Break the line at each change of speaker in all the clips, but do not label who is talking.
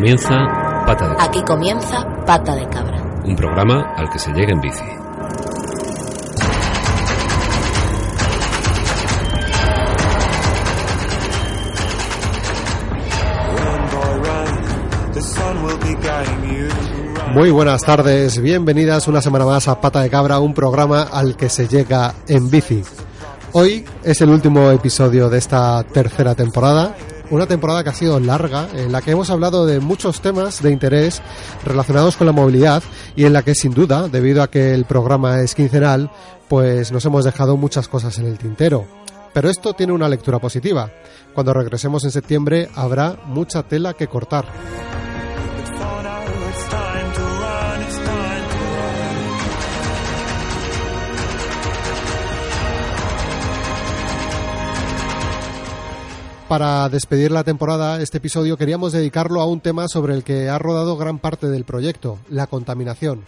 comienza Pata de Cabra.
Aquí comienza Pata de Cabra.
Un programa al que se llega en bici.
Muy buenas tardes, bienvenidas una semana más a Pata de Cabra, un programa al que se llega en bici. Hoy es el último episodio de esta tercera temporada, una temporada que ha sido larga, en la que hemos hablado de muchos temas de interés relacionados con la movilidad y en la que sin duda, debido a que el programa es quincenal, pues nos hemos dejado muchas cosas en el tintero. Pero esto tiene una lectura positiva. Cuando regresemos en septiembre habrá mucha tela que cortar. Para despedir la temporada, este episodio queríamos dedicarlo a un tema sobre el que ha rodado gran parte del proyecto, la contaminación.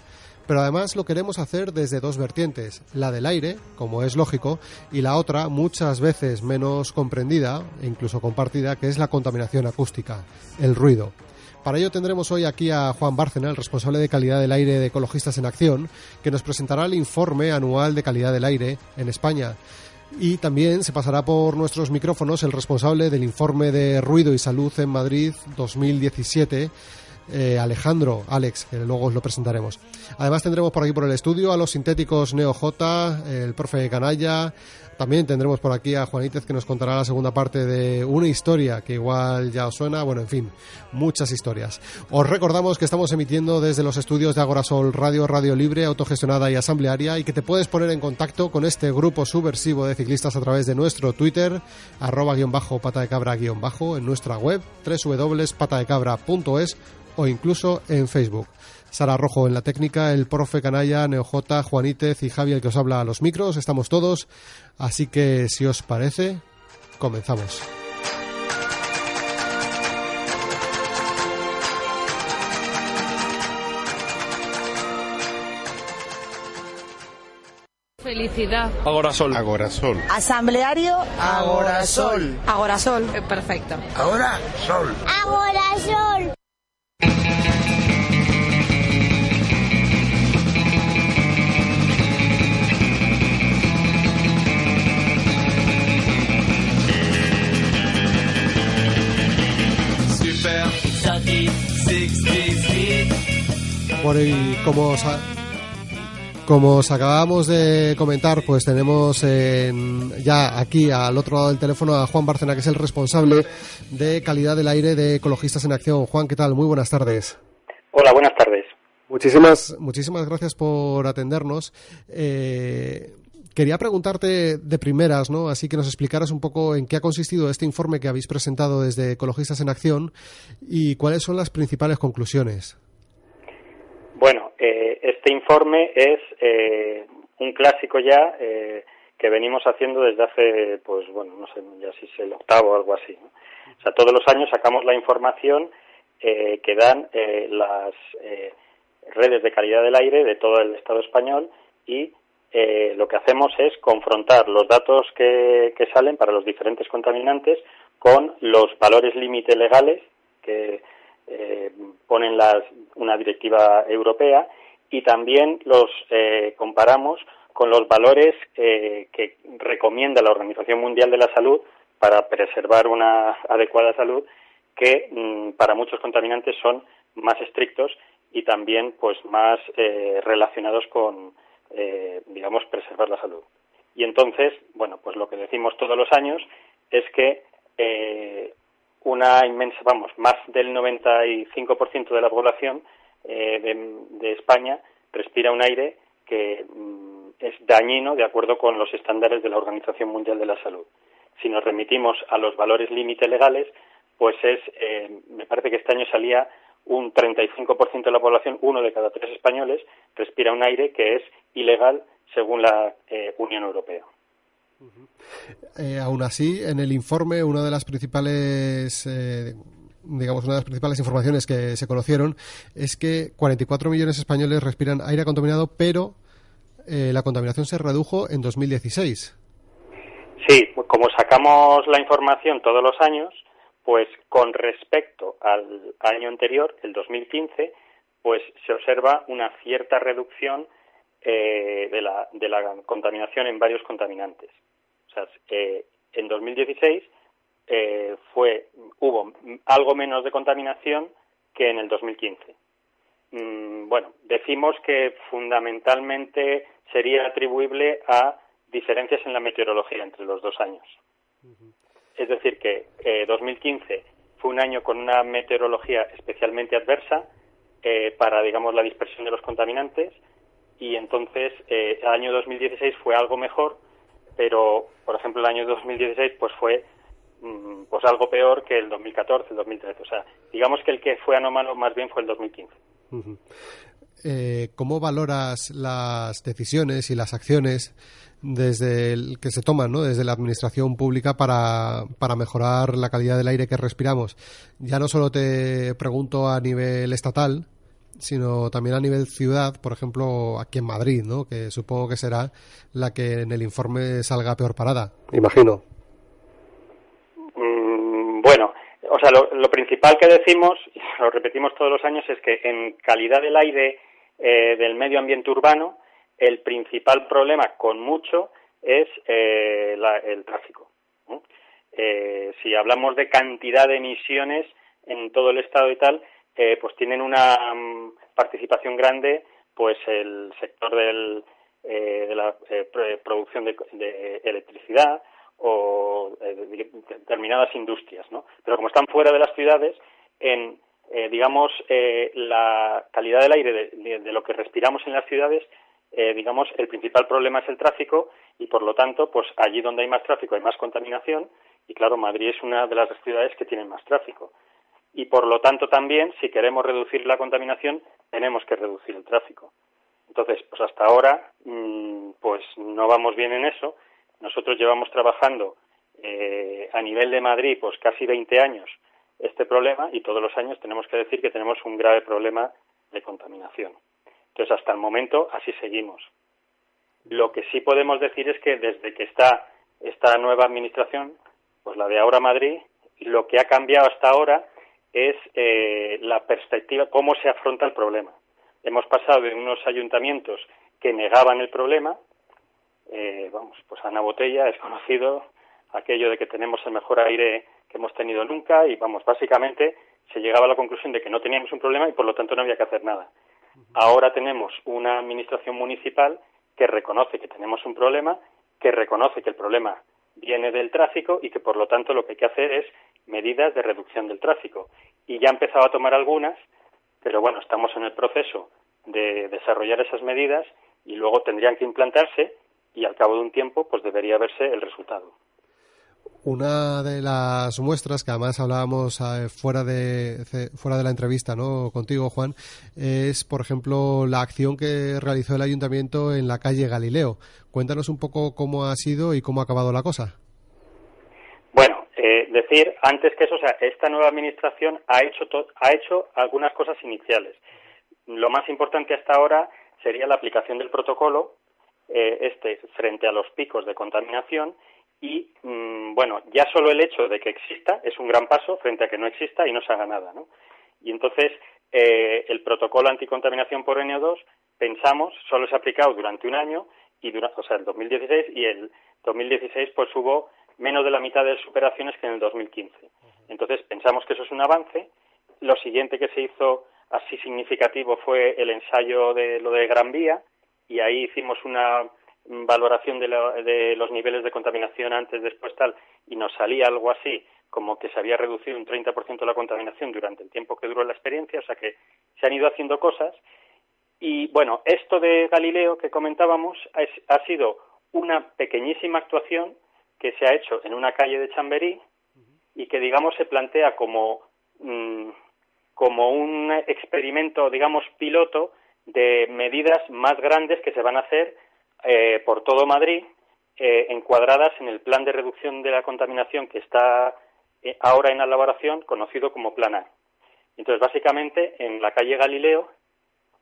Pero además lo queremos hacer desde dos vertientes, la del aire, como es lógico, y la otra, muchas veces menos comprendida e incluso compartida, que es la contaminación acústica, el ruido. Para ello tendremos hoy aquí a Juan Bárcena, el responsable de calidad del aire de Ecologistas en Acción, que nos presentará el informe anual de calidad del aire en España. Y también se pasará por nuestros micrófonos el responsable del informe de ruido y salud en Madrid 2017, eh, Alejandro, Alex, que luego os lo presentaremos. Además tendremos por aquí por el estudio a los sintéticos Neo J, el profe Canalla, también tendremos por aquí a Juanítez que nos contará la segunda parte de una historia que igual ya os suena. Bueno, en fin, muchas historias. Os recordamos que estamos emitiendo desde los estudios de Agorasol Radio, Radio Libre, autogestionada y asamblearia y que te puedes poner en contacto con este grupo subversivo de ciclistas a través de nuestro Twitter, arroba guion bajo pata de cabra guion bajo, en nuestra web www.patadecabra.es o incluso en Facebook. Sara Rojo en la técnica, el profe Canalla, Neojota, Juanítez y Javi el que os habla a los micros, estamos todos, así que si os parece, comenzamos.
Felicidad.
Agorasol.
Agorasol.
Asambleario.
Agorasol.
Agorasol. Eh, perfecto.
Ahora sol.
Agorasol.
Bueno, y como os, como os acabamos de comentar, pues tenemos en- ya aquí al otro lado del teléfono a Juan Bárcena, que es el responsable de calidad del aire de Ecologistas en Acción. Juan, ¿qué tal? Muy buenas tardes.
Hola, buenas tardes.
Muchísimas, muchísimas gracias por atendernos. Eh, quería preguntarte de primeras, ¿no? Así que nos explicaras un poco en qué ha consistido este informe que habéis presentado desde Ecologistas en Acción y cuáles son las principales conclusiones.
Bueno, eh, este informe es eh, un clásico ya eh, que venimos haciendo desde hace, pues bueno, no sé ya si es el octavo o algo así. ¿no? O sea, todos los años sacamos la información eh, que dan eh, las eh, redes de calidad del aire de todo el Estado español y lo que hacemos es confrontar los datos que, que salen para los diferentes contaminantes con los valores límite legales que eh, ponen las, una directiva europea y también los eh, comparamos con los valores eh, que recomienda la Organización Mundial de la Salud para preservar una adecuada salud que mm, para muchos contaminantes son más estrictos y también pues más eh, relacionados con eh, digamos preservar la salud. Y entonces bueno pues lo que decimos todos los años es que una inmensa, vamos, más del 95% de la población eh, de, España respira un aire que mm, es dañino de acuerdo con los estándares de la Organización Mundial de la Salud. Si nos remitimos a los valores límite legales, pues es, eh, me parece que este año salía un 35% de la población, uno de cada tres españoles, respira un aire que es ilegal según la eh, Unión Europea.
Eh, aún así, en el informe, una de las principales, eh, digamos, una de las principales informaciones que se conocieron es que 44 millones de españoles respiran aire contaminado, pero eh, la contaminación se redujo en 2016.
Sí, como sacamos la información todos los años, pues con respecto al año anterior, el 2015, pues se observa una cierta reducción eh, de, la, de la contaminación en varios contaminantes. O sea, eh, en 2016 eh, fue, hubo algo menos de contaminación que en el 2015. Mm, bueno, decimos que fundamentalmente sería atribuible a diferencias en la meteorología entre los dos años. Es decir, que 2015 eh, fue un año con una meteorología especialmente adversa eh, para, digamos, la dispersión de los contaminantes y entonces eh, el año 2016 fue algo mejor, pero, por ejemplo, el año 2016 pues fue mm, pues algo peor que el 2014, el 2013. O sea, digamos que el que fue anómalo más bien fue el 2015.
Eh, ¿Cómo valoras las decisiones y las acciones desde el, que se toman ¿no? desde la administración pública para, para mejorar la calidad del aire que respiramos? Ya no solo te pregunto a nivel estatal, sino también a nivel ciudad, por ejemplo, aquí en Madrid, ¿no? que supongo que será la que en el informe salga peor parada. Imagino.
Mm, bueno, o sea, lo, principal que decimos, lo repetimos todos los años, es que en calidad del aire eh, del medio ambiente urbano, el principal problema, con mucho, es eh, el tráfico. Eh, si hablamos de cantidad de emisiones en todo el estado y tal, eh, pues tienen una mm, participación grande, pues el sector del, de la producción de, electricidad o determinadas industrias, ¿no? Pero como están fuera de las ciudades, en digamos la calidad del aire de lo que respiramos en las ciudades eh, digamos, el principal problema es el tráfico y, por lo tanto, pues allí donde hay más tráfico hay más contaminación y, claro, Madrid es una de las ciudades que tienen más tráfico. Y, por lo tanto, también, si queremos reducir la contaminación, tenemos que reducir el tráfico. Entonces, pues hasta ahora, mm, pues no vamos bien en eso. Nosotros llevamos trabajando eh, a nivel de Madrid, pues casi 20 años este problema y todos los años tenemos que decir que tenemos un grave problema de contaminación. Entonces, hasta el momento, así seguimos. Lo que sí podemos decir es que desde que está esta nueva administración, pues la de ahora Madrid, lo que ha cambiado hasta ahora es eh, la perspectiva, cómo se afronta el problema. Hemos pasado de unos ayuntamientos que negaban el problema, eh, vamos, pues Ana Botella es conocido aquello de que tenemos el mejor aire que hemos tenido nunca y vamos, básicamente se llegaba a la conclusión de que no teníamos un problema y por lo tanto no había que hacer nada. Ahora tenemos una administración municipal que reconoce que tenemos un problema, que reconoce que el problema viene del tráfico y que por lo tanto lo que hay que hacer es medidas de reducción del tráfico. Y ya ha empezado a tomar algunas, pero bueno, estamos en el proceso de desarrollar esas medidas y luego tendrían que implantarse y al cabo de un tiempo pues debería verse el resultado.
Una de las muestras que además hablábamos eh, fuera de fuera de la entrevista, ¿no? Contigo, Juan, es, por ejemplo, la acción que realizó el ayuntamiento en la calle Galileo. Cuéntanos un poco cómo ha sido y cómo ha acabado la cosa.
Eh, decir antes que eso, o sea, esta nueva administración ha hecho ha hecho algunas cosas iniciales. Lo más importante hasta ahora sería la aplicación del protocolo eh, este frente a los picos de contaminación y mm, bueno, ya solo el hecho de que exista es un gran paso frente a que no exista y no se haga nada, ¿no? Y entonces eh, el protocolo anticontaminación por NO2 pensamos solo se ha aplicado durante un año y durante, o sea, el 2016 y el 2016 pues hubo menos de la mitad de superaciones que en el 2015. Entonces pensamos que eso es un avance. Lo siguiente que se hizo así significativo fue el ensayo de lo de Gran Vía y ahí hicimos una valoración de, los niveles de contaminación antes, después, tal, y nos salía algo así, como que se había reducido un 30% la contaminación durante el tiempo que duró la experiencia, o sea que se han ido haciendo cosas. Y bueno, esto de Galileo que comentábamos ha sido una pequeñísima actuación que se ha hecho en una calle de Chamberí y que, digamos, se plantea como, mm, como un experimento, digamos, piloto de medidas más grandes que se van a hacer eh, por todo Madrid, eh, encuadradas en el plan de reducción de la contaminación que está eh, ahora en elaboración, conocido como Plan A. Entonces, básicamente, en la calle Galileo,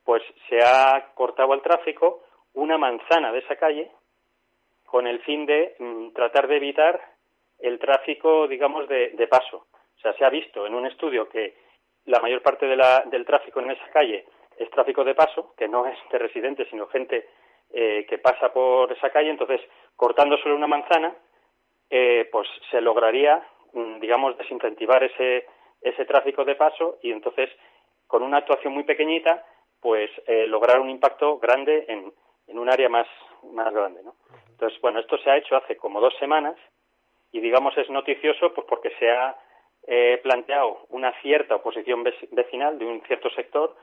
pues se ha cortado el tráfico una manzana de esa calle con el fin de mm, tratar de evitar el tráfico, digamos, de, paso. O sea, se ha visto en un estudio que la mayor parte de la, del tráfico en esa calle es tráfico de paso, que no es de residentes, sino gente eh, que pasa por esa calle. Entonces, cortando solo una manzana, eh, pues se lograría, mm, digamos, desincentivar ese, ese tráfico de paso y entonces, con una actuación muy pequeñita, pues eh, lograr un impacto grande en, en un área más, más grande, ¿no? Entonces, bueno, esto se ha hecho hace como dos semanas y, digamos, es noticioso pues porque se ha eh, planteado una cierta oposición vecinal de un cierto sector.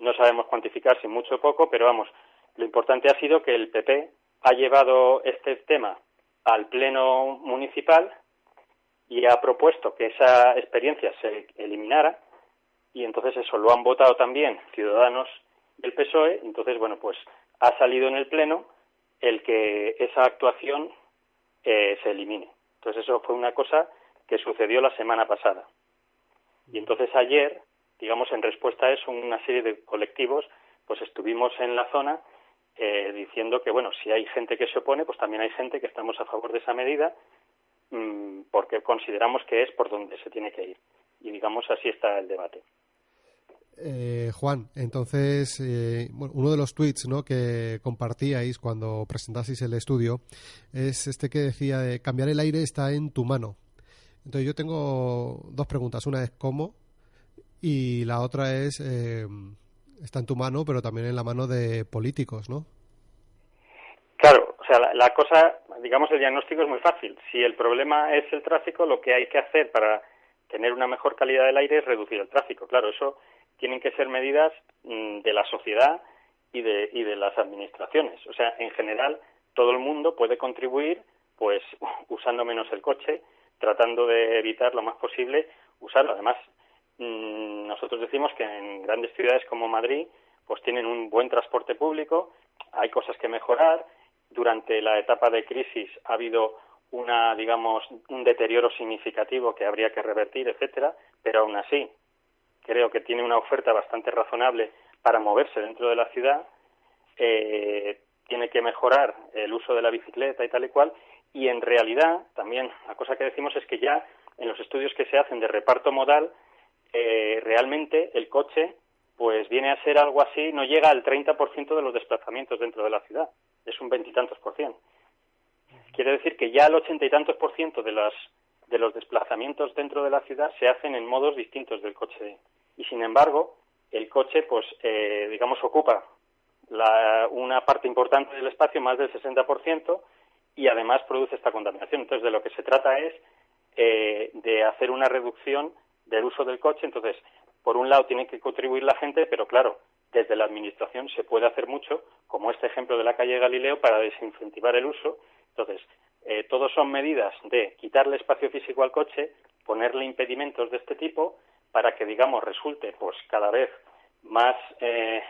No sabemos cuantificar si mucho o poco, pero vamos, lo importante ha sido que el PP ha llevado este tema al Pleno Municipal y ha propuesto que esa experiencia se eliminara y entonces eso lo han votado también ciudadanos del PSOE, entonces bueno, pues ha salido en el Pleno el que esa actuación eh, se elimine. Entonces eso fue una cosa que sucedió la semana pasada. Y entonces ayer, digamos, en respuesta a eso, una serie de colectivos, pues estuvimos en la zona eh, diciendo que, bueno, si hay gente que se opone, pues también hay gente que estamos a favor de esa medida, mmm, porque consideramos que es por donde se tiene que ir. Y digamos, así está el debate.
Eh, Juan, entonces, eh, bueno, uno de los tweets ¿no? que compartíais cuando presentasteis el estudio es este que decía de cambiar el aire está en tu mano. Entonces yo tengo dos preguntas. Una es cómo y la otra es eh, está en tu mano, pero también en la mano de políticos, ¿no?
Claro, o sea, la, la cosa, digamos, el diagnóstico es muy fácil. Si el problema es el tráfico, lo que hay que hacer para tener una mejor calidad del aire es reducir el tráfico. Claro, eso tienen que ser medidas mm, de la sociedad y de, y de las administraciones. O sea, en general, todo el mundo puede contribuir, pues, usando menos el coche, tratando de evitar lo más posible usarlo. Además, mm, nosotros decimos que en grandes ciudades como Madrid, pues tienen un buen transporte público, hay cosas que mejorar. Durante la etapa de crisis ha habido una, digamos, un deterioro significativo que habría que revertir, etcétera, pero aún así creo que tiene una oferta bastante razonable para moverse dentro de la ciudad, eh, tiene que mejorar el uso de la bicicleta y tal y cual, y en realidad también la cosa que decimos es que ya en los estudios que se hacen de reparto modal, eh, realmente el coche pues viene a ser algo así, no llega al 30% de los desplazamientos dentro de la ciudad, es un veintitantos por cien. Quiere decir que ya el ochenta y tantos por ciento de, las, de los desplazamientos dentro de la ciudad se hacen en modos distintos del coche y sin embargo el coche pues eh, digamos ocupa una parte importante del espacio más del 60% y además produce esta contaminación. Entonces de lo que se trata es eh, de hacer una reducción del uso del coche. Entonces por un lado tiene que contribuir la gente pero claro desde la administración se puede hacer mucho como este ejemplo de la calle Galileo para desincentivar el uso. Entonces eh, todos son medidas de quitarle espacio físico al coche ponerle impedimentos de este tipo para que, digamos, resulte pues cada vez más eh,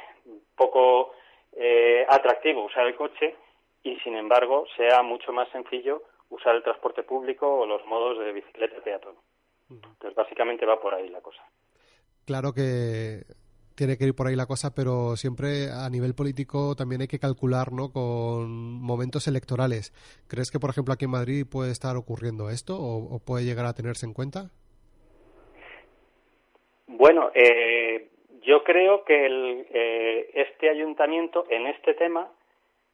poco eh, atractivo usar el coche y, sin embargo, sea mucho más sencillo usar el transporte público o los modos de bicicleta peatón. Entonces, básicamente va por ahí la cosa.
Claro que tiene que ir por ahí la cosa, pero siempre a nivel político también hay que calcular ¿no? con momentos electorales. ¿Crees que, por ejemplo, aquí en Madrid puede estar ocurriendo esto o puede llegar a tenerse en cuenta?
Bueno, eh, yo creo que el, eh, este ayuntamiento en este tema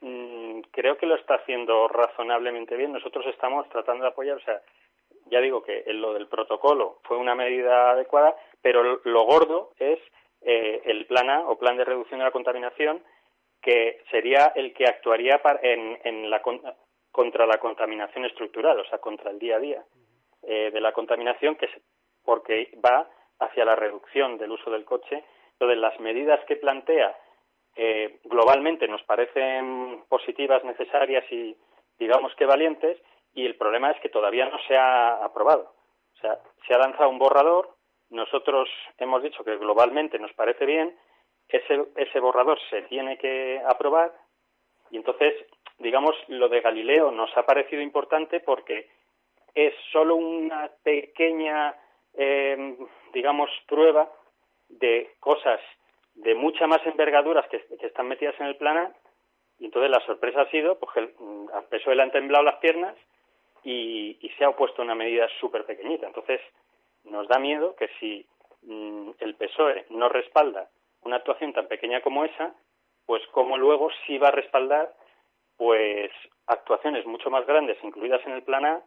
mmm, creo que lo está haciendo razonablemente bien. Nosotros estamos tratando de apoyar, o sea, ya digo que lo del protocolo fue una medida adecuada, pero lo gordo es eh, el plan A o plan de reducción de la contaminación, que sería el que actuaría en, en la, contra la contaminación estructural, o sea, contra el día a día eh, de la contaminación, que porque va hacia la reducción del uso del coche. Entonces, las medidas que plantea eh, globalmente nos parecen positivas, necesarias y, digamos que valientes, y el problema es que todavía no se ha aprobado. O sea, se ha lanzado un borrador, nosotros hemos dicho que globalmente nos parece bien, ese, ese borrador se tiene que aprobar, y entonces, digamos, lo de Galileo nos ha parecido importante porque es solo una pequeña eh, digamos, prueba de cosas de mucha más envergaduras que, están metidas en el plana y entonces la sorpresa ha sido pues que mm, al PSOE le han temblado las piernas y, se ha opuesto una medida súper pequeñita. Entonces, nos da miedo que si mm, el PSOE no respalda una actuación tan pequeña como esa, pues como luego sí va a respaldar pues actuaciones mucho más grandes incluidas en el plan A,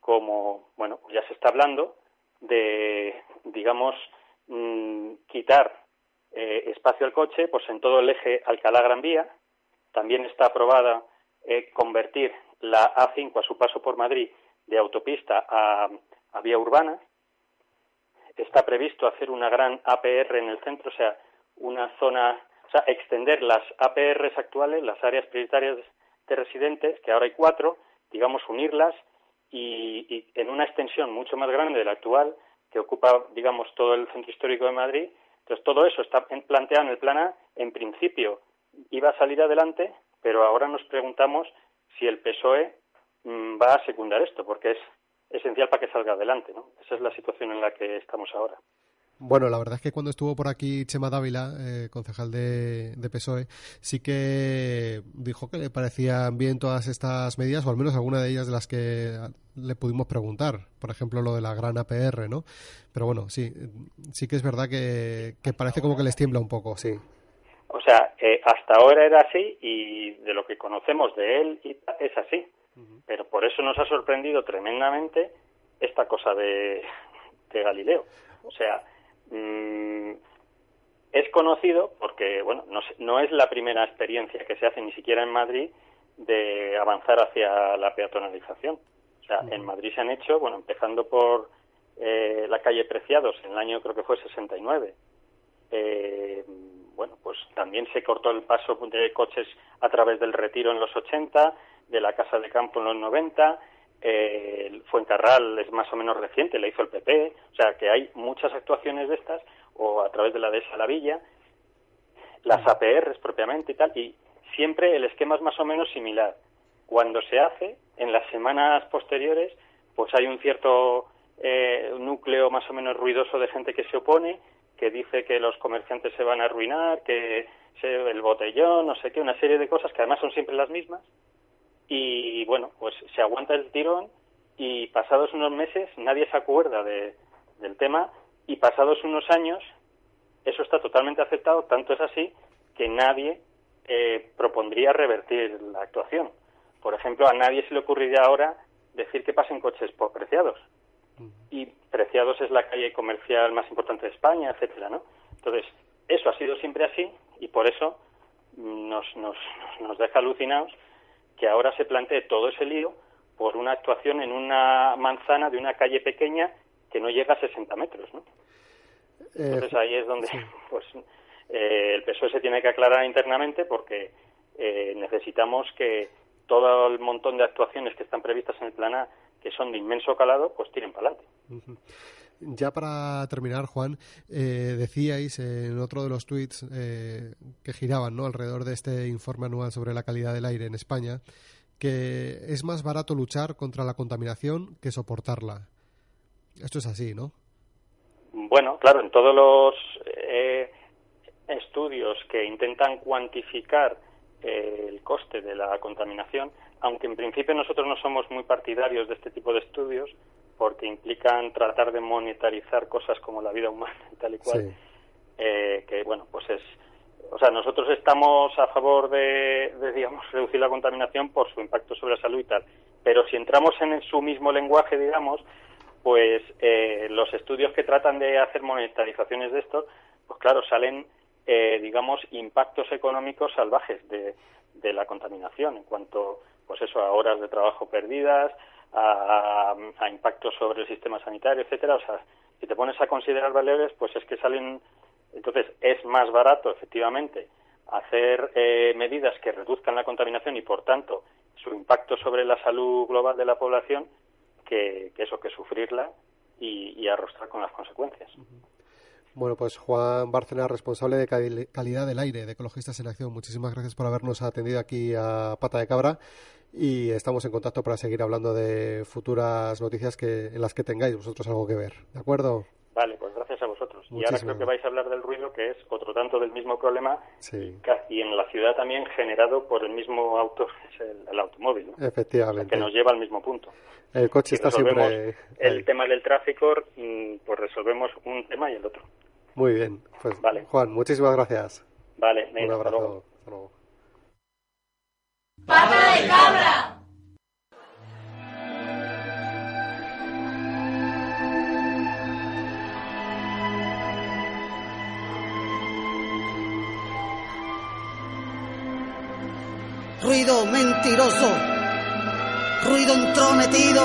como bueno ya se está hablando de digamos mm, quitar eh, espacio al coche pues en todo el eje Alcalá Gran Vía. También está aprobada eh, convertir la A5 a su paso por Madrid de autopista a, a vía urbana. Está previsto hacer una gran APR en el centro o sea una zona o sea extender las APRs actuales las áreas prioritarias de residentes, que ahora hay cuatro, digamos, unirlas y, en una extensión mucho más grande de la actual, que ocupa, digamos, todo el centro histórico de Madrid. Entonces, todo eso está planteado en el plan A. En principio, iba a salir adelante, pero ahora nos preguntamos si el PSOE mm, va a secundar esto, porque es esencial para que salga adelante. ¿no? Esa es la situación en la que estamos ahora.
Bueno, la verdad es que cuando estuvo por aquí Chema Dávila, eh, concejal de, PSOE, sí que dijo que le parecían bien todas estas medidas, o al menos alguna de ellas de las que le pudimos preguntar. Por ejemplo, lo de la gran APR, ¿no? Pero bueno, sí, sí que es verdad que, parece como que les tiembla un poco, sí.
O sea, eh, hasta ahora era así y de lo que conocemos de él es así. Pero por eso nos ha sorprendido tremendamente esta cosa de, de Galileo. O sea, Mm, es conocido porque, bueno, no, es la primera experiencia que se hace ni siquiera en Madrid de avanzar hacia la peatonalización. O sea, en Madrid se han hecho, bueno, empezando por eh, la calle Preciados en el año creo que fue 69. Eh, bueno, pues también se cortó el paso de coches a través del retiro en los 80, de la casa de campo en los 90, eh, Fuencarral es más o menos reciente, la hizo el PP, o sea que hay muchas actuaciones de estas, o a través de la de la Villa, las APRs propiamente y tal, y siempre el esquema es más o menos similar. Cuando se hace, en las semanas posteriores, pues hay un cierto eh, núcleo más o menos ruidoso de gente que se opone, que dice que los comerciantes se van a arruinar, que se, el botellón, no sé qué, una serie de cosas que además son siempre las mismas, y bueno, pues se aguanta el tirón y pasados unos meses nadie se acuerda de, del tema y pasados unos años eso está totalmente aceptado, tanto es así que nadie eh, propondría revertir la actuación. Por ejemplo, a nadie se le ocurriría ahora decir que pasen coches por Preciados. Y Preciados es la calle comercial más importante de España, etcétera, ¿no? Entonces, eso ha sido siempre así y por eso nos, nos, nos deja alucinados que ahora se plantee todo ese lío por una actuación en una manzana de una calle pequeña que no llega a 60 metros, ¿no? Eh, Entonces ahí es donde pues eh, el PSOE se tiene que aclarar internamente porque eh, necesitamos que todo el montón de actuaciones que están previstas en el plan A, que son de inmenso calado, pues tiren para adelante.
Ya para terminar, Juan, decíais en otro de los tweets que giraban ¿no? alrededor de este informe anual sobre la calidad del aire en España que es más barato luchar contra la contaminación que soportarla. Esto es así, ¿no?
Bueno, claro, en todos los eh, estudios que intentan cuantificar eh, el coste de la contaminación, aunque en principio nosotros no somos muy partidarios de este tipo de estudios, porque implican tratar de monetarizar cosas como la vida humana y tal y cual, eh, que bueno, pues es o sea, nosotros estamos a favor de, digamos, reducir la contaminación por su impacto sobre la salud y tal. Pero si entramos en su mismo lenguaje, digamos, pues eh, los estudios que tratan de hacer monetarizaciones de esto, pues claro, salen, eh, digamos, impactos económicos salvajes de, de la contaminación en cuanto, pues eso, a horas de trabajo perdidas, a, a impactos sobre el sistema sanitario, etcétera. O sea, si te pones a considerar valores, pues es que salen entonces, es más barato, efectivamente, hacer eh, medidas que reduzcan la contaminación y, por tanto, su impacto sobre la salud global de la población que, eso, que sufrirla y, arrostrar con las consecuencias.
Bueno, pues Juan Bárcena, responsable de calidad del aire de Ecologistas en Acción, muchísimas gracias por habernos atendido aquí a Pata de Cabra y estamos en contacto para seguir hablando de futuras noticias que, en las que tengáis vosotros algo que ver. ¿De acuerdo?
Vale, pues gracias a vosotros. Y ahora creo que vais a hablar del ruido, que es otro tanto del mismo problema y en la ciudad también generado por el mismo auto, es el, el automóvil, ¿no?
Efectivamente.
que nos lleva al mismo punto.
El coche
Si
está siempre...
el
ahí.
tema del tráfico, mm, pues resolvemos un tema y el otro.
Muy bien. Pues,
Vale.
Juan, muchísimas gracias.
Vale,
Un
venga, hasta luego.
abrazo. Hasta luego.
ruido mentiroso, ruido entrometido,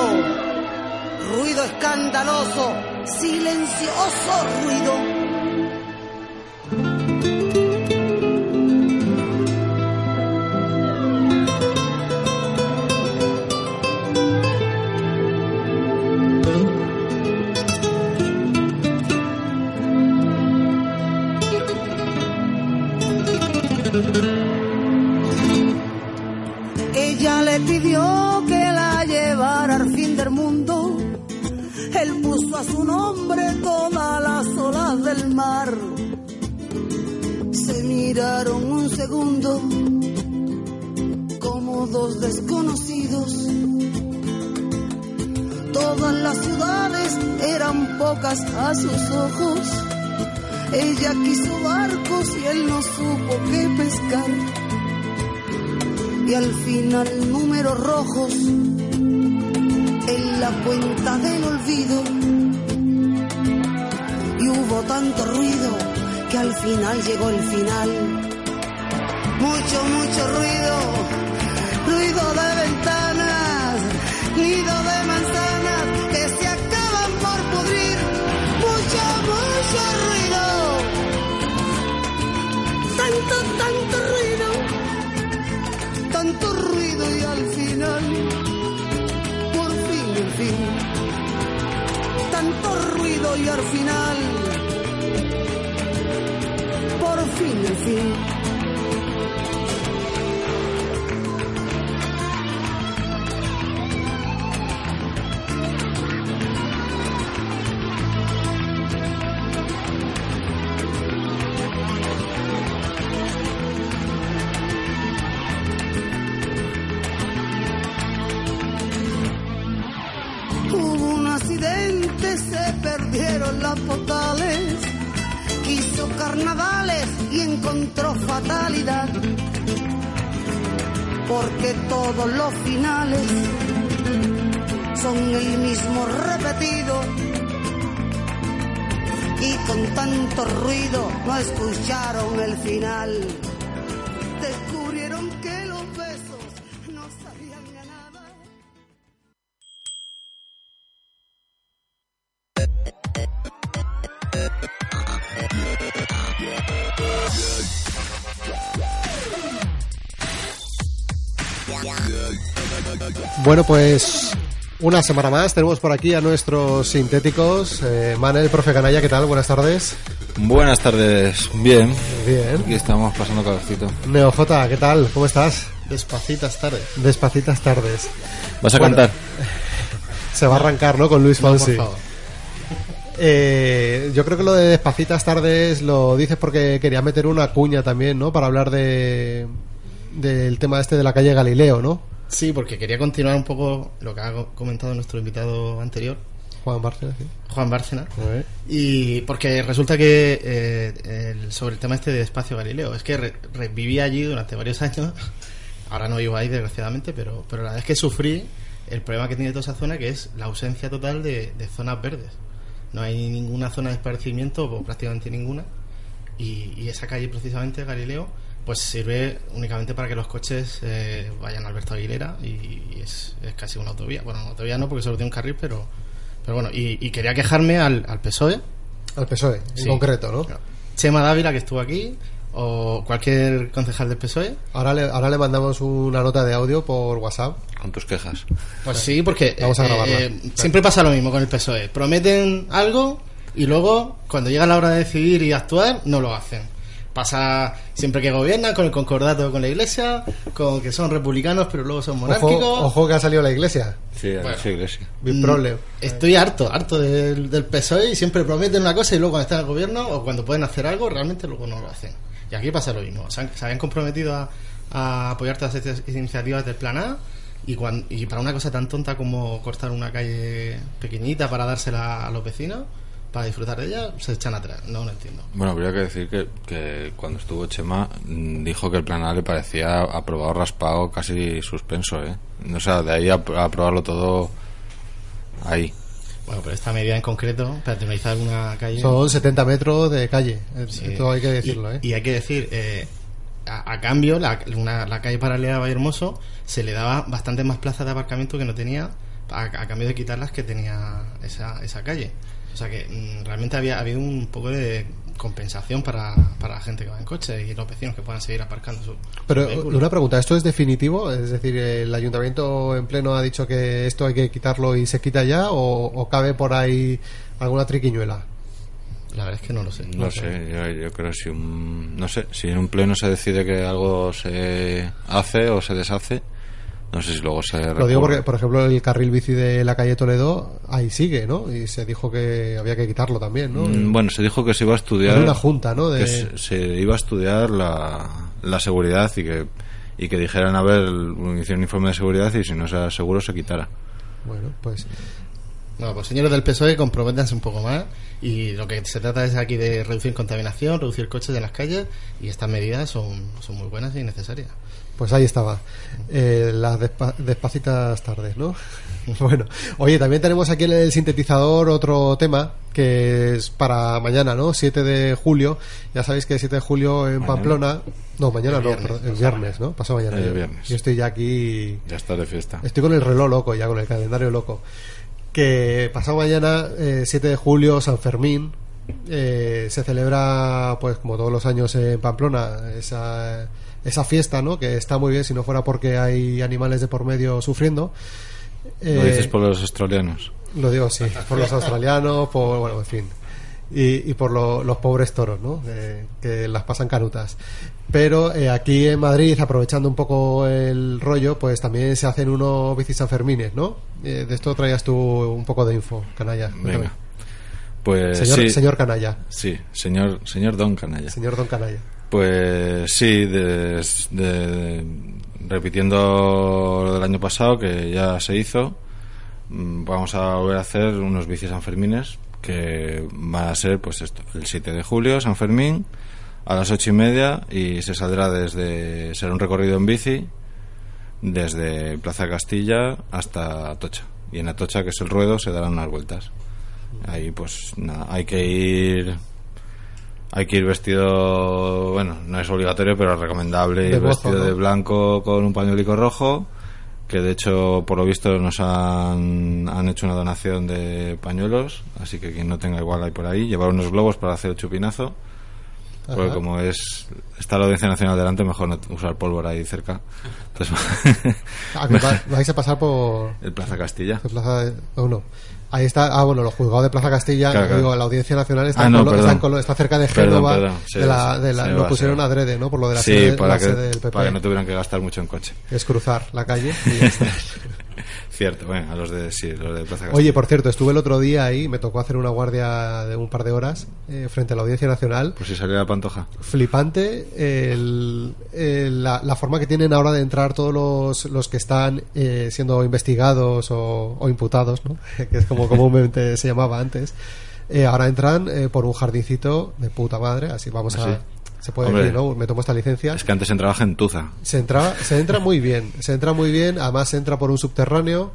ruido escandaloso, silencioso ruido. Miraron un segundo como dos desconocidos. Todas las ciudades eran pocas a sus ojos. Ella quiso barcos y él no supo qué pescar y al final números rojos en la cuenta del olvido. Y hubo tanto ruido que al final llegó el final. Mucho, mucho ruido, ruido de ventanas, nido de manzanas que se acaban por pudrir. Mucho, mucho ruido, tanto, tanto ruido tanto ruido y al final, por fin, el fin, tanto ruido y al final, por fin, el fin. Todos los finales son el mismo repetido. Y con tanto ruido no escucharon el final.
Bueno, pues una semana más tenemos por aquí a nuestros sintéticos. Eh, Manel, profe Canalla, ¿qué tal? Buenas tardes.
Buenas tardes, bien.
Bien.
Aquí estamos pasando calorcito.
Neo J, ¿qué tal? ¿Cómo estás?
Despacitas tarde.
Despacitas tardes.
¿Vas a
Bueno.
cantar?
Se va a arrancar, ¿no? Con Luis
No,
Fonsi.
por favor.
Eh, yo creo que lo de Despacitas tardes lo dices porque quería meter una cuña también, ¿no? Para hablar de del tema este de la calle Galileo, ¿no?
Sí, porque quería continuar un poco lo que ha comentado nuestro invitado anterior,
Juan Bárcena, sí.
Juan Bárcena. Y porque resulta que eh, el- sobre el tema este de Espacio Galileo, es que re- re- viví allí durante varios años, ahora no vivo ahí desgraciadamente, pero, pero la verdad es que sufrí el problema que tiene toda esa zona, que es la ausencia total de, de zonas verdes. No hay ninguna zona de esparcimiento, o prácticamente ninguna, y, y esa calle precisamente, Galileo, pues sirve únicamente para que los coches eh, vayan a Alberto Aguilera y, es, es casi una autovía. Bueno, una autovía no, porque solo tiene un carril, pero, pero bueno, y, y quería quejarme al, al PSOE,
Al PSOE, en
Sí.
concreto, ¿no?
Chema Dávila, que estuvo aquí, o cualquier concejal del PSOE.
Ahora le, ahora le mandamos una nota de audio por WhatsApp.
Con tus quejas.
Pues sí, porque
Vamos a
eh,
grabarla.
eh, siempre pasa lo mismo con el PSOE. Prometen algo y luego, cuando llega la hora de decidir y actuar, no lo hacen. Pasa siempre que gobiernan con el concordato con la iglesia, con que son republicanos pero luego son monárquicos.
Ojo, ojo que ha salido la iglesia.
Sí,
Bueno.
sí, iglesia.
Big
Mm,
problem.
Estoy harto, harto del, del PSOE y siempre prometen una cosa y luego cuando están en el gobierno o cuando pueden hacer algo, realmente luego no lo hacen. Y aquí pasa lo mismo. Se, han- se habían comprometido a, a apoyar todas estas iniciativas del Plan A y, cuan- y para una cosa tan tonta como cortar una calle pequeñita para dársela a los vecinos, para disfrutar de ella, se echan atrás. No lo entiendo.
Bueno, habría que decir que, que cuando estuvo Chema mm, dijo que el plan A le parecía aprobado raspado, casi suspenso, ¿eh? O sea, de ahí a, a aprobarlo todo ahí.
Bueno, pero esta medida en concreto, para tematizar una calle...
Son 70 metros de calle.
Sí.
Esto hay que decirlo,
y,
¿eh?
y hay que decir, eh, a, a cambio, la, una- la calle paralela a Vallehermoso se le daba bastante más plazas de aparcamiento que no tenía, a, a cambio de quitar las que tenía esa, esa calle. O sea que mm, realmente había habido un poco de compensación para, para la gente que va en coche y los vecinos que puedan seguir aparcando su,
Pero
su vehículo.
una pregunta, ¿esto es definitivo? Es decir, ¿el ayuntamiento en pleno ha dicho que esto hay que quitarlo y se quita ya? ¿O, o cabe por ahí alguna triquiñuela?
La verdad es que no lo sé.
No sé, yo, yo creo si un, no sé, si en un pleno se decide que algo se hace o se deshace, no sé si luego se
Lo digo porque, por ejemplo, el carril bici de la calle Toledo ahí sigue, ¿no? Y se dijo que había que quitarlo también, ¿no?
Mm, Bueno, se dijo que se iba a estudiar.
Era una junta, ¿no? De-
que se, se iba a estudiar la, la seguridad y que, y que dijeran, a ver, hicieron un informe de seguridad y si no era seguro se quitara.
Bueno, pues
No, pues señores del PSOE, comprométanse un poco más. Y lo que se trata es aquí de reducir contaminación, reducir coches en las calles. Y estas medidas son, son muy buenas y necesarias.
Pues ahí estaba. Eh, las despa- despacitas tardes, ¿no? bueno, oye, también tenemos aquí en el sintetizador otro tema que es para mañana, ¿no? 7 de julio. Ya sabéis que 7 de julio en
Mañana.
Pamplona. No, mañana
El
no,
viernes,
el viernes, ¿no? Pasado mañana.
El
Yo-
viernes.
Yo estoy ya aquí.
Ya está de fiesta.
Estoy con el reloj loco, ya con el calendario loco. Que pasado mañana, eh, 7 de julio, San Fermín, eh, se celebra, pues como todos los años en Pamplona, esa, esa fiesta, ¿no? Que está muy bien si no fuera porque hay animales de por medio sufriendo.
Lo
Eh,
dices por los australianos.
lo digo, sí, por los australianos, por, bueno, en fin. Y, y por lo- los pobres toros, ¿no? Eh, que las pasan canutas. Pero eh, aquí en Madrid, aprovechando un poco el rollo, pues también se hacen unos bicis Sanfermines, ¿no? Eh, de esto traías tú un poco de info, canalla.
Venga. Pues
Señor,
sí.
señor canalla.
Sí, señor, señor Don Canalla.
Señor Don Canalla.
Pues sí, de- repitiendo lo del año pasado que ya se hizo, mm, vamos a volver a hacer unos bicis Sanfermines que van a ser pues esto, el 7 de julio, San Fermín, a las ocho y media y se saldrá desde, será un recorrido en bici desde Plaza Castilla hasta Atocha. Y en Atocha, que es el ruedo, se darán unas vueltas. Ahí pues nada, hay que ir hay que ir vestido, bueno, no es obligatorio, pero es recomendable ir vestido
¿no?
de blanco con un pañuelico rojo, que de hecho, por lo visto, nos han, han hecho una donación de pañuelos, así que quien no tenga igual hay por ahí, llevar unos globos para hacer el chupinazo, porque
Ajá.
como es está la Audiencia Nacional delante, mejor no usar pólvora ahí cerca. Entonces,
Ah, va- vais a pasar por
el Plaza Castilla.
por Plaza de- oh, no. Ahí está, ah, bueno, los juzgados de Plaza Castilla,
Claro, claro.
digo, la Audiencia Nacional está,
Ah, no,
Colo- está, en Colo- está cerca de Génova,
perdón, sí,
de la, de la- lo
va,
pusieron adrede, ¿no? Por lo de la
sí,
sede,
para,
la
que,
sede del PP.
para que no tuvieran que gastar mucho en coche.
Es cruzar la calle y ya está.
Cierto, bueno, a los de, sí, los de Plaza Castilla.
Oye, por cierto, estuve el otro día ahí, me tocó hacer una guardia de un par de horas eh, frente a la Audiencia Nacional.
Pues si saliera la pantoja.
Flipante el- la, la forma que tienen ahora de entrar todos los, los que están eh, siendo investigados o, o imputados, ¿no? que es como comúnmente se llamaba antes. Eh, ahora entran eh, por un jardincito de puta madre, así vamos
¿Ah,
a...
sí?
Se puede
Hombre.
decir, ¿no? Me tomo esta licencia.
Es que antes entraba gentuza.
Se entra, se entra muy bien, se entra muy bien, además se entra por un subterráneo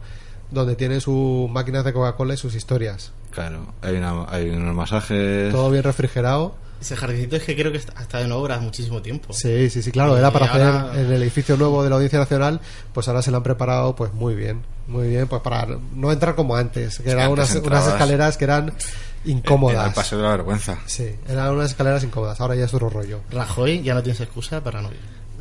donde tiene sus máquinas de Coca-Cola y sus historias.
Claro, hay, una, hay unos masajes.
Todo bien refrigerado.
Ese jardincito es que creo que está- ha estado en obras muchísimo tiempo.
Sí, sí, sí, claro, era para
ahora-
hacer en el edificio nuevo de la Audiencia Nacional, pues ahora se lo han preparado pues muy bien, muy bien, pues para no entrar como antes, que eran unas escaleras que eran
Era
incómodas.
el paseo de la vergüenza.
Sí, eran unas escaleras incómodas, ahora ya es otro rollo.
Rajoy ya no tienes excusa para no ir.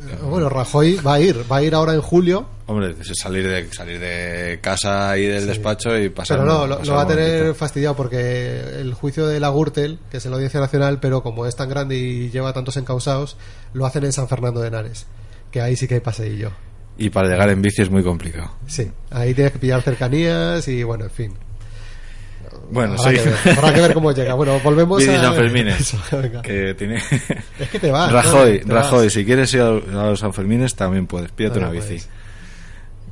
Eh, Bueno, Rajoy va a ir, va a ir ahora en julio,
Hombre, es salir de, salir de casa y del despacho y pasar.
pero no, lo, va a tener
momentito.
fastidiado porque el juicio de la Gürtel, que es en la Audiencia Nacional, pero como es tan grande y lleva tantos encausados, lo hacen en San Fernando de Henares, que ahí sí que hay paseillo.
Y para llegar en bici es muy complicado.
Sí, ahí tienes que pillar cercanías y bueno, en fin.
Bueno,
habrá
sí.
Que ver, habrá que ver cómo llega. Bueno, volvemos
Bici
a...
Sanfermines,
Eso, venga.
que tiene...
Es que te vas.
Rajoy,
¿no? Te vas.
Rajoy, si quieres ir a, los Sanfermines también puedes, pídate una bici.
pues.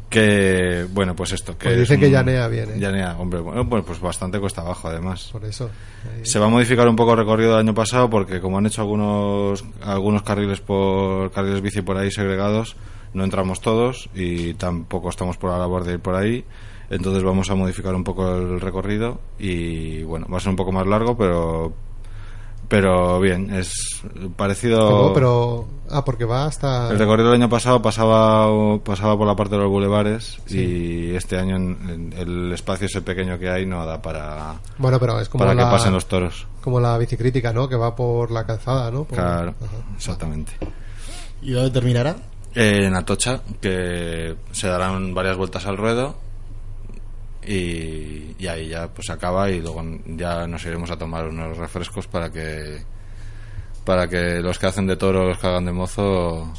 Que, bueno, pues esto. Que
Pues
es
dicen que
un-
llanea bien, ¿eh?
Llanea, hombre, bueno, bueno, pues bastante cuesta abajo además.
Por eso. Ahí-
Se va a modificar un poco el recorrido del año pasado porque como han hecho algunos algunos carriles por carriles bici por ahí segregados, no entramos todos y tampoco estamos por la labor de ir por ahí. Entonces vamos a modificar un poco el recorrido y bueno, va a ser un poco más largo, pero pero bien, es parecido
¿Cómo? Pero... Ah, porque va hasta...
el recorrido del año pasado pasaba pasaba por la parte de los bulevares y este año en- en el espacio ese pequeño que hay no da para
Bueno, pero es como
para
la...
que pasen los toros.
Como la bicicrítica, ¿no? Que va por la calzada, ¿no? Por-
Claro,
Ajá.
exactamente.
¿Y dónde terminará?
Eh, en Atocha, que se darán varias vueltas al ruedo y, y ahí ya pues se acaba y luego ya nos iremos a tomar unos refrescos para que para que los que hacen de toro los que hagan de mozo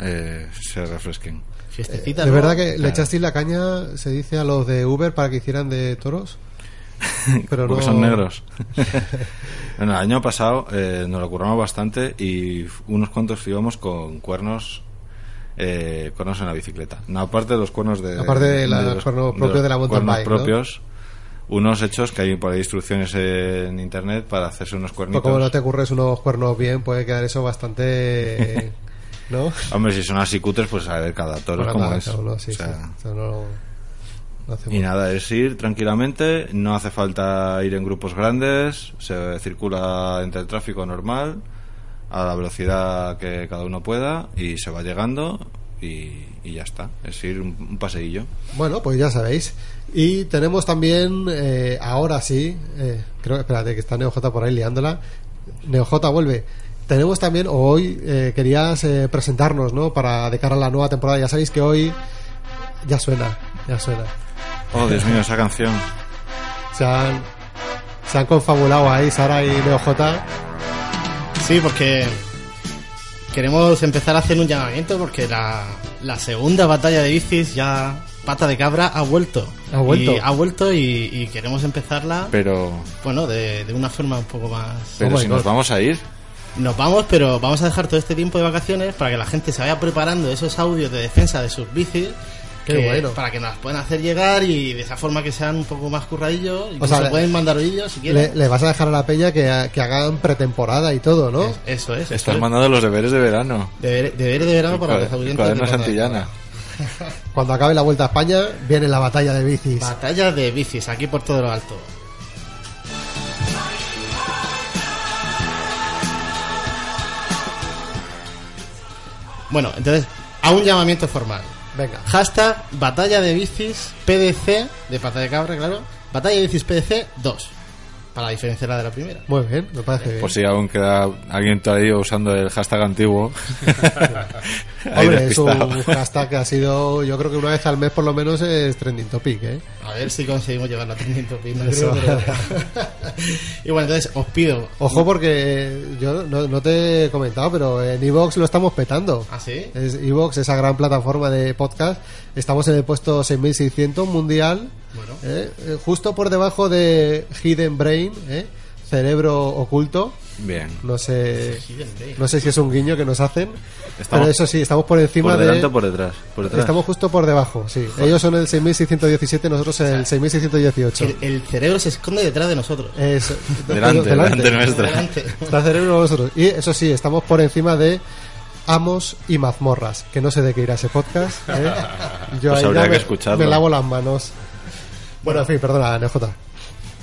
eh, se refresquen.
Fiestecita,
¿De
¿no?
verdad que le
Claro.
echasteis la caña, se dice, a los de Uber para que hicieran de toros? Pero
Porque
no...
son negros. bueno, el año pasado eh, nos lo curramos bastante y unos cuantos íbamos con cuernos eh, cuernos en la bicicleta. No, aparte de los cuernos de
Aparte de la-
los-
cuernos propios de la mountain
cuernos
bike, ¿no?
propios, unos hechos que hay por ahí instrucciones en internet para hacerse unos
Pues
cuernitos.
como no te curres unos cuernos bien, puede quedar eso bastante... ¿No?
Hombre, si son así cutres, pues a ver cada toro
Bueno,
como es.
cada uno, sí,
O sea,
sí. Eso no-
Y nada, es ir tranquilamente, no hace falta ir en grupos grandes, se circula entre el tráfico normal, a la velocidad que cada uno pueda, y se va llegando, y, y ya está. Es ir un, un paseillo.
Bueno, pues ya sabéis. Y tenemos también, eh, ahora sí, eh, creo que, espérate, que está NeoJ por ahí liándola. NeoJ vuelve. Tenemos también, hoy eh, querías presentarnos, ¿no? Para de cara a la nueva temporada. Ya sabéis que hoy ya suena, ya suena.
Oh, Dios mío, esa canción.
Se han, se han confabulado ahí Sara y NeoJ.
Sí, porque queremos empezar a hacer un llamamiento porque la, la segunda batalla de bicis ya pata de cabra ha vuelto.
Ha vuelto.
Y ha vuelto y, y queremos empezarla,
Pero,
bueno, de, de una forma un poco más...
pero
Oh
si nos vamos a ir,
Nos vamos, pero vamos a dejar todo este tiempo de vacaciones para que la gente se vaya preparando esos audios de defensa de sus bicis.
Qué
que-
bueno.
Para que nos las puedan hacer llegar y de esa forma que sean un poco más curradillos. Incluso
sea, le-
pueden mandar vídeos si
Le,
quieren.
le vas a dejar a la peña que, que hagan pretemporada y todo, ¿no?
Es- Eso es. eso
estás
es.
mandando los deberes de verano.
Deber, deber de verano para los de
Santillana.
Cuando acabe la Vuelta a España, viene la batalla de bicis.
Batalla de bicis, aquí por todo lo alto. Bueno, entonces, a un llamamiento formal.
Venga.
Hashtag batalla de bicis PDC, de pata de cabra, claro. Batalla de bicis PDC 2. Para diferenciarla de la primera.
Muy bien, me parece bien.
Por si aún queda alguien todavía usando el hashtag antiguo.
Hombre, es un hashtag que ha sido, yo creo que una vez al mes por lo menos es trending topic, ¿eh?
A ver si conseguimos llevarla a 300 pin, no creo, pero- y bueno, entonces os pido.
Ojo porque yo no, no te he comentado, pero en Evox lo estamos petando.
¿Ah, sí?
Es Evox, esa gran plataforma de podcast. Estamos en el puesto 6600 mundial,
Bueno.
¿eh? Eh, justo por debajo de Hidden Brain, ¿eh? cerebro oculto.
Bien.
No sé,
Hidden Brain.
no sé si es un guiño que nos hacen,
Estamos
pero eso sí, estamos por encima
¿Por delante
de.
o por detrás? Por detrás.
Estamos justo por debajo, sí. Ellos son el 6617, nosotros el 6618.
El, el cerebro se esconde detrás de nosotros.
Es,
Delante, delante nuestra.
Delante.
Está el cerebro nosotros. Y eso sí, estamos por encima de Amos y Mazmorras, que no sé de qué irá ese podcast. ¿eh? Yo
Pues
ahí
habría
ya
que
me,
escucharlo.
me lavo las manos. Bueno, en fin, perdona, NJ.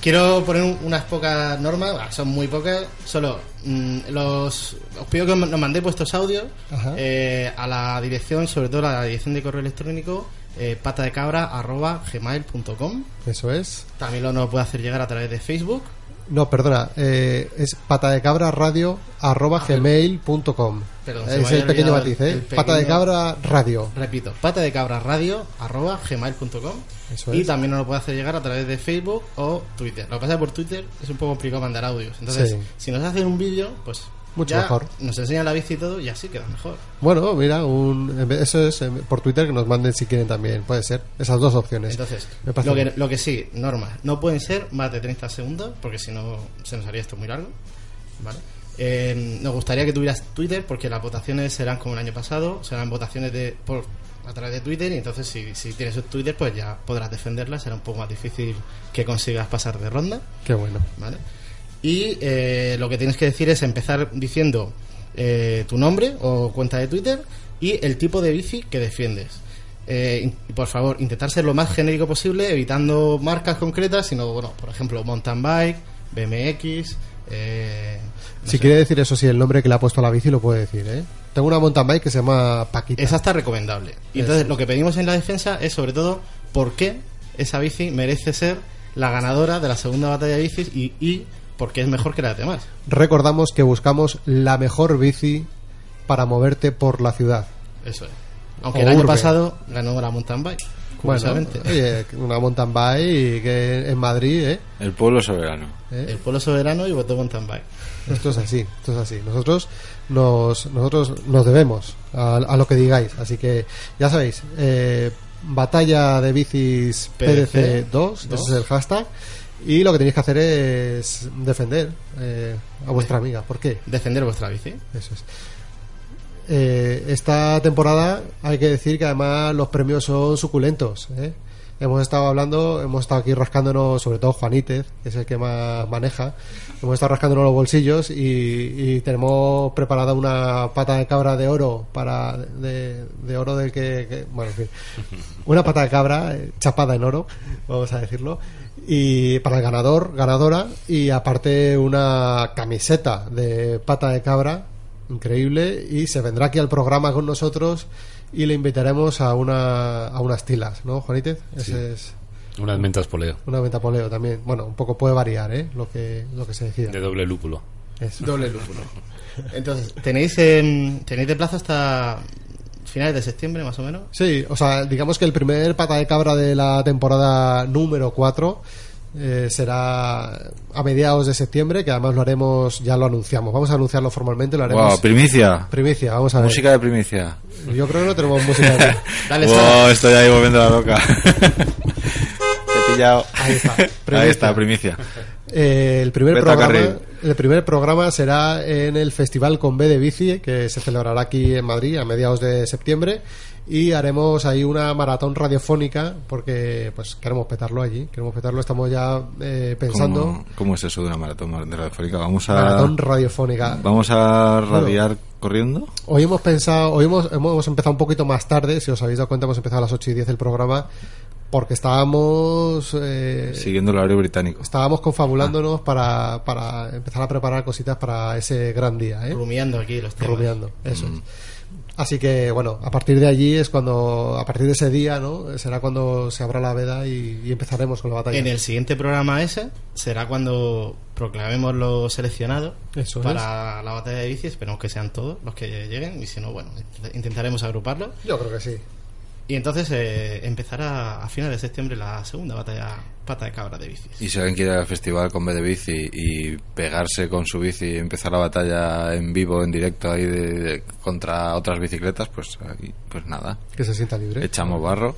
Quiero poner un- unas pocas normas, bah, son muy pocas, solo mm, los os pido que nos mandéis vuestros audios
Ajá.
eh, a la dirección, sobre todo la dirección de correo electrónico eh, patadecabra@gmail.com.
Eso es.
También lo nos puede hacer llegar a través de Facebook.
No, perdona, eh, es patadecabra radio arroba gmail.com.
Perdón, se me
Es el pequeño matiz, ¿eh?
el pequeño-
Pata de cabra radio.
Repito, patadecabra@radio@gmail.com.
Eso
Y
es.
también nos lo puede hacer llegar a través de Facebook o Twitter. Lo que pasa es que por Twitter es un poco complicado mandar audios. Entonces,
Sí.
si nos hacen un vídeo, pues
Mucho
ya
mejor.
Nos enseña la bici y todo y así queda mejor.
Bueno, mira, un, eso es eh, por Twitter que nos manden si quieren también. Puede ser. Esas dos opciones.
Entonces, lo que, lo que sí, normas, no pueden ser más de 30 segundos, porque si no se nos haría esto muy largo. ¿vale? Eh, nos gustaría que tuvieras Twitter, porque las votaciones serán como el año pasado, serán votaciones de por a través de Twitter, y entonces si, si tienes Twitter, pues ya podrás defenderla, será un poco más difícil que consigas pasar de ronda.
Qué bueno.
¿vale? Y eh, lo que tienes que decir es empezar diciendo eh, tu nombre o cuenta de Twitter y el tipo de bici que defiendes. Eh, por favor, intentar ser lo más genérico posible, evitando marcas concretas, sino, bueno, por ejemplo, mountain bike, BMX. Eh, no
Si
sé.
quiere decir eso, sí, el nombre que le ha puesto a la bici lo puede decir, ¿eh? Tengo una mountain bike que se llama Paquita.
Esa está recomendable. Y
Eso.
entonces lo que pedimos en la defensa es sobre todo por qué esa bici merece ser la ganadora de la segunda batalla de bicis y, y por qué es mejor que las demás.
Recordamos que buscamos la mejor bici para moverte por la ciudad.
Eso es. Aunque
O
el año
urbe.
pasado ganó la mountain bike.
Bueno,
Curiosamente.
oye, una mountain bike y que en Madrid, ¿eh?
El pueblo soberano.
¿Eh?
El pueblo soberano y votó mountain bike.
Esto es así, esto es así. Nosotros nos, nosotros nos debemos a, a lo que digáis. Así que ya sabéis, eh, batalla de bicis PDC 2, ese es el hashtag. Y lo que tenéis que hacer es defender eh, a vuestra amiga. ¿Por qué?
Defender vuestra bici.
Eso es. Eh, esta temporada hay que decir que además los premios son suculentos. ¿eh? Hemos estado hablando, hemos estado aquí rascándonos, sobre todo Juanítez, que es el que más maneja. Hemos estado rascándonos los bolsillos y, y tenemos preparada una pata de cabra de oro para de, de oro del que, que- bueno, en fin, una pata de cabra eh, chapada en oro, vamos a decirlo, y para el ganador, ganadora y aparte una camiseta de pata de cabra increíble y se vendrá aquí al programa con nosotros y le invitaremos a una a unas tilas, ¿no, Juanítez? Ese es
Unas mentas poleo.
una ventapoleo también. Bueno, un poco puede variar, ¿eh? Lo que lo que se decida.
De doble lúpulo.
Eso.
Doble lúpulo. Entonces, tenéis, em, tenéis de plazo hasta finales de septiembre, más o menos.
Sí, o sea, digamos que el primer pata de cabra de la temporada número 4 eh, será a mediados de septiembre, que además lo haremos, ya lo anunciamos. Vamos a anunciarlo formalmente, lo haremos.
Wow, primicia.
Primicia, vamos a ver.
Música de primicia.
Yo creo que no tenemos música aquí.
Dale,
wow, estoy ahí volviendo la loca. Te he pillado.
Ahí está.
Ahí está, primicia.
Eh, el, primer programa, el primer programa será en el Festival con B de Bici, que se celebrará aquí en Madrid a mediados de septiembre. Y haremos ahí una maratón radiofónica, porque pues queremos petarlo allí. Queremos petarlo, estamos ya eh, pensando.
¿Cómo, cómo es eso de una maratón radiofónica? Vamos a,
Maratón radiofónica.
vamos a radiar corriendo.
Hoy hemos pensado, hoy hemos, hemos empezado un poquito más tarde, si os habéis dado cuenta hemos empezado a las 8 y 10 el programa, porque estábamos... eh,
Siguiendo el horario británico.
Estábamos confabulándonos para, para empezar a preparar cositas para ese gran día, ¿eh?
Rumiando aquí los temas.
Rumiando, eso es. Así que, bueno, a partir de allí es cuando, a partir de ese día, ¿no? Será cuando se abra la veda y, y empezaremos con la batalla.
En el siguiente programa ese será cuando proclamemos los seleccionados
Eso
para la batalla de bici. Esperemos que sean todos los que lleguen y si no, bueno, intentaremos agruparlos.
Yo creo que sí.
Y entonces eh, empezará a finales de septiembre la segunda batalla pata de cabra de bicis.
Y si alguien quiere ir al festival con B de bici y pegarse con su bici y empezar la batalla en vivo, en directo ahí de- de- contra otras bicicletas, pues aquí, pues nada,
Que se sienta libre.
echamos barro.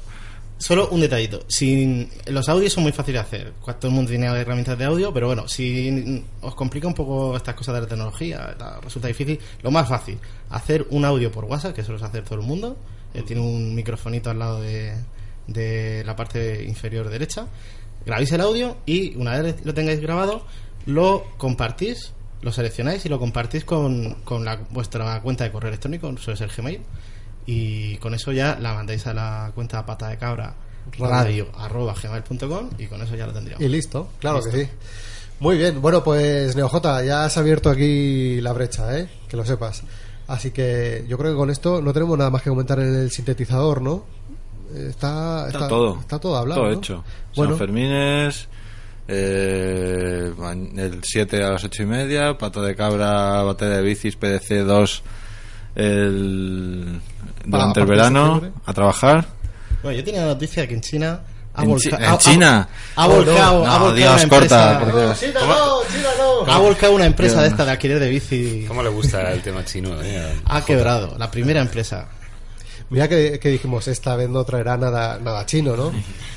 Solo un detallito. Sin, los audios son muy fáciles de hacer. Todo el mundo tiene herramientas de audio, pero bueno, si os complica un poco estas cosas de la tecnología, resulta difícil, lo más fácil, hacer un audio por WhatsApp, que suele hacer todo el mundo. Eh, tiene un microfonito al lado de, de la parte inferior derecha. Grabáis el audio y una vez lo tengáis grabado, lo compartís, lo seleccionáis y lo compartís con, con la- vuestra cuenta de correo electrónico, suele ser Gmail y con eso ya la mandáis a la cuenta pata de cabra radio arroba gmail.com y con eso ya lo tendríamos.
Y listo, claro que sí. Muy bien, bueno, pues NeoJ, ya has abierto aquí la brecha, ¿eh? Que lo sepas. Así que yo creo que con esto no tenemos nada más que comentar en el sintetizador, ¿no? Está,
Está, todo.
Está todo hablado.
Todo
¿no?
hecho.
Bueno,
San Fermines, eh, el 7 a las 8 y media, Pata de Cabra, Batalla de Bicis, PDC 2 el, durante el verano, a trabajar.
Bueno, yo tenía la noticia que en China Ha
En,
volca-
en
ha- ha-
China.
Ha volcado,
No,
ha volcado
Dios,
una
corta,
empresa-
por Dios.
China no, China no.
Ha volcado una empresa de esta de alquiler de bici.
¿Cómo le gusta el tema chino? eh?
Ha quebrado. La primera empresa.
Mira que, que dijimos, esta vez no traerá nada, nada chino, ¿no?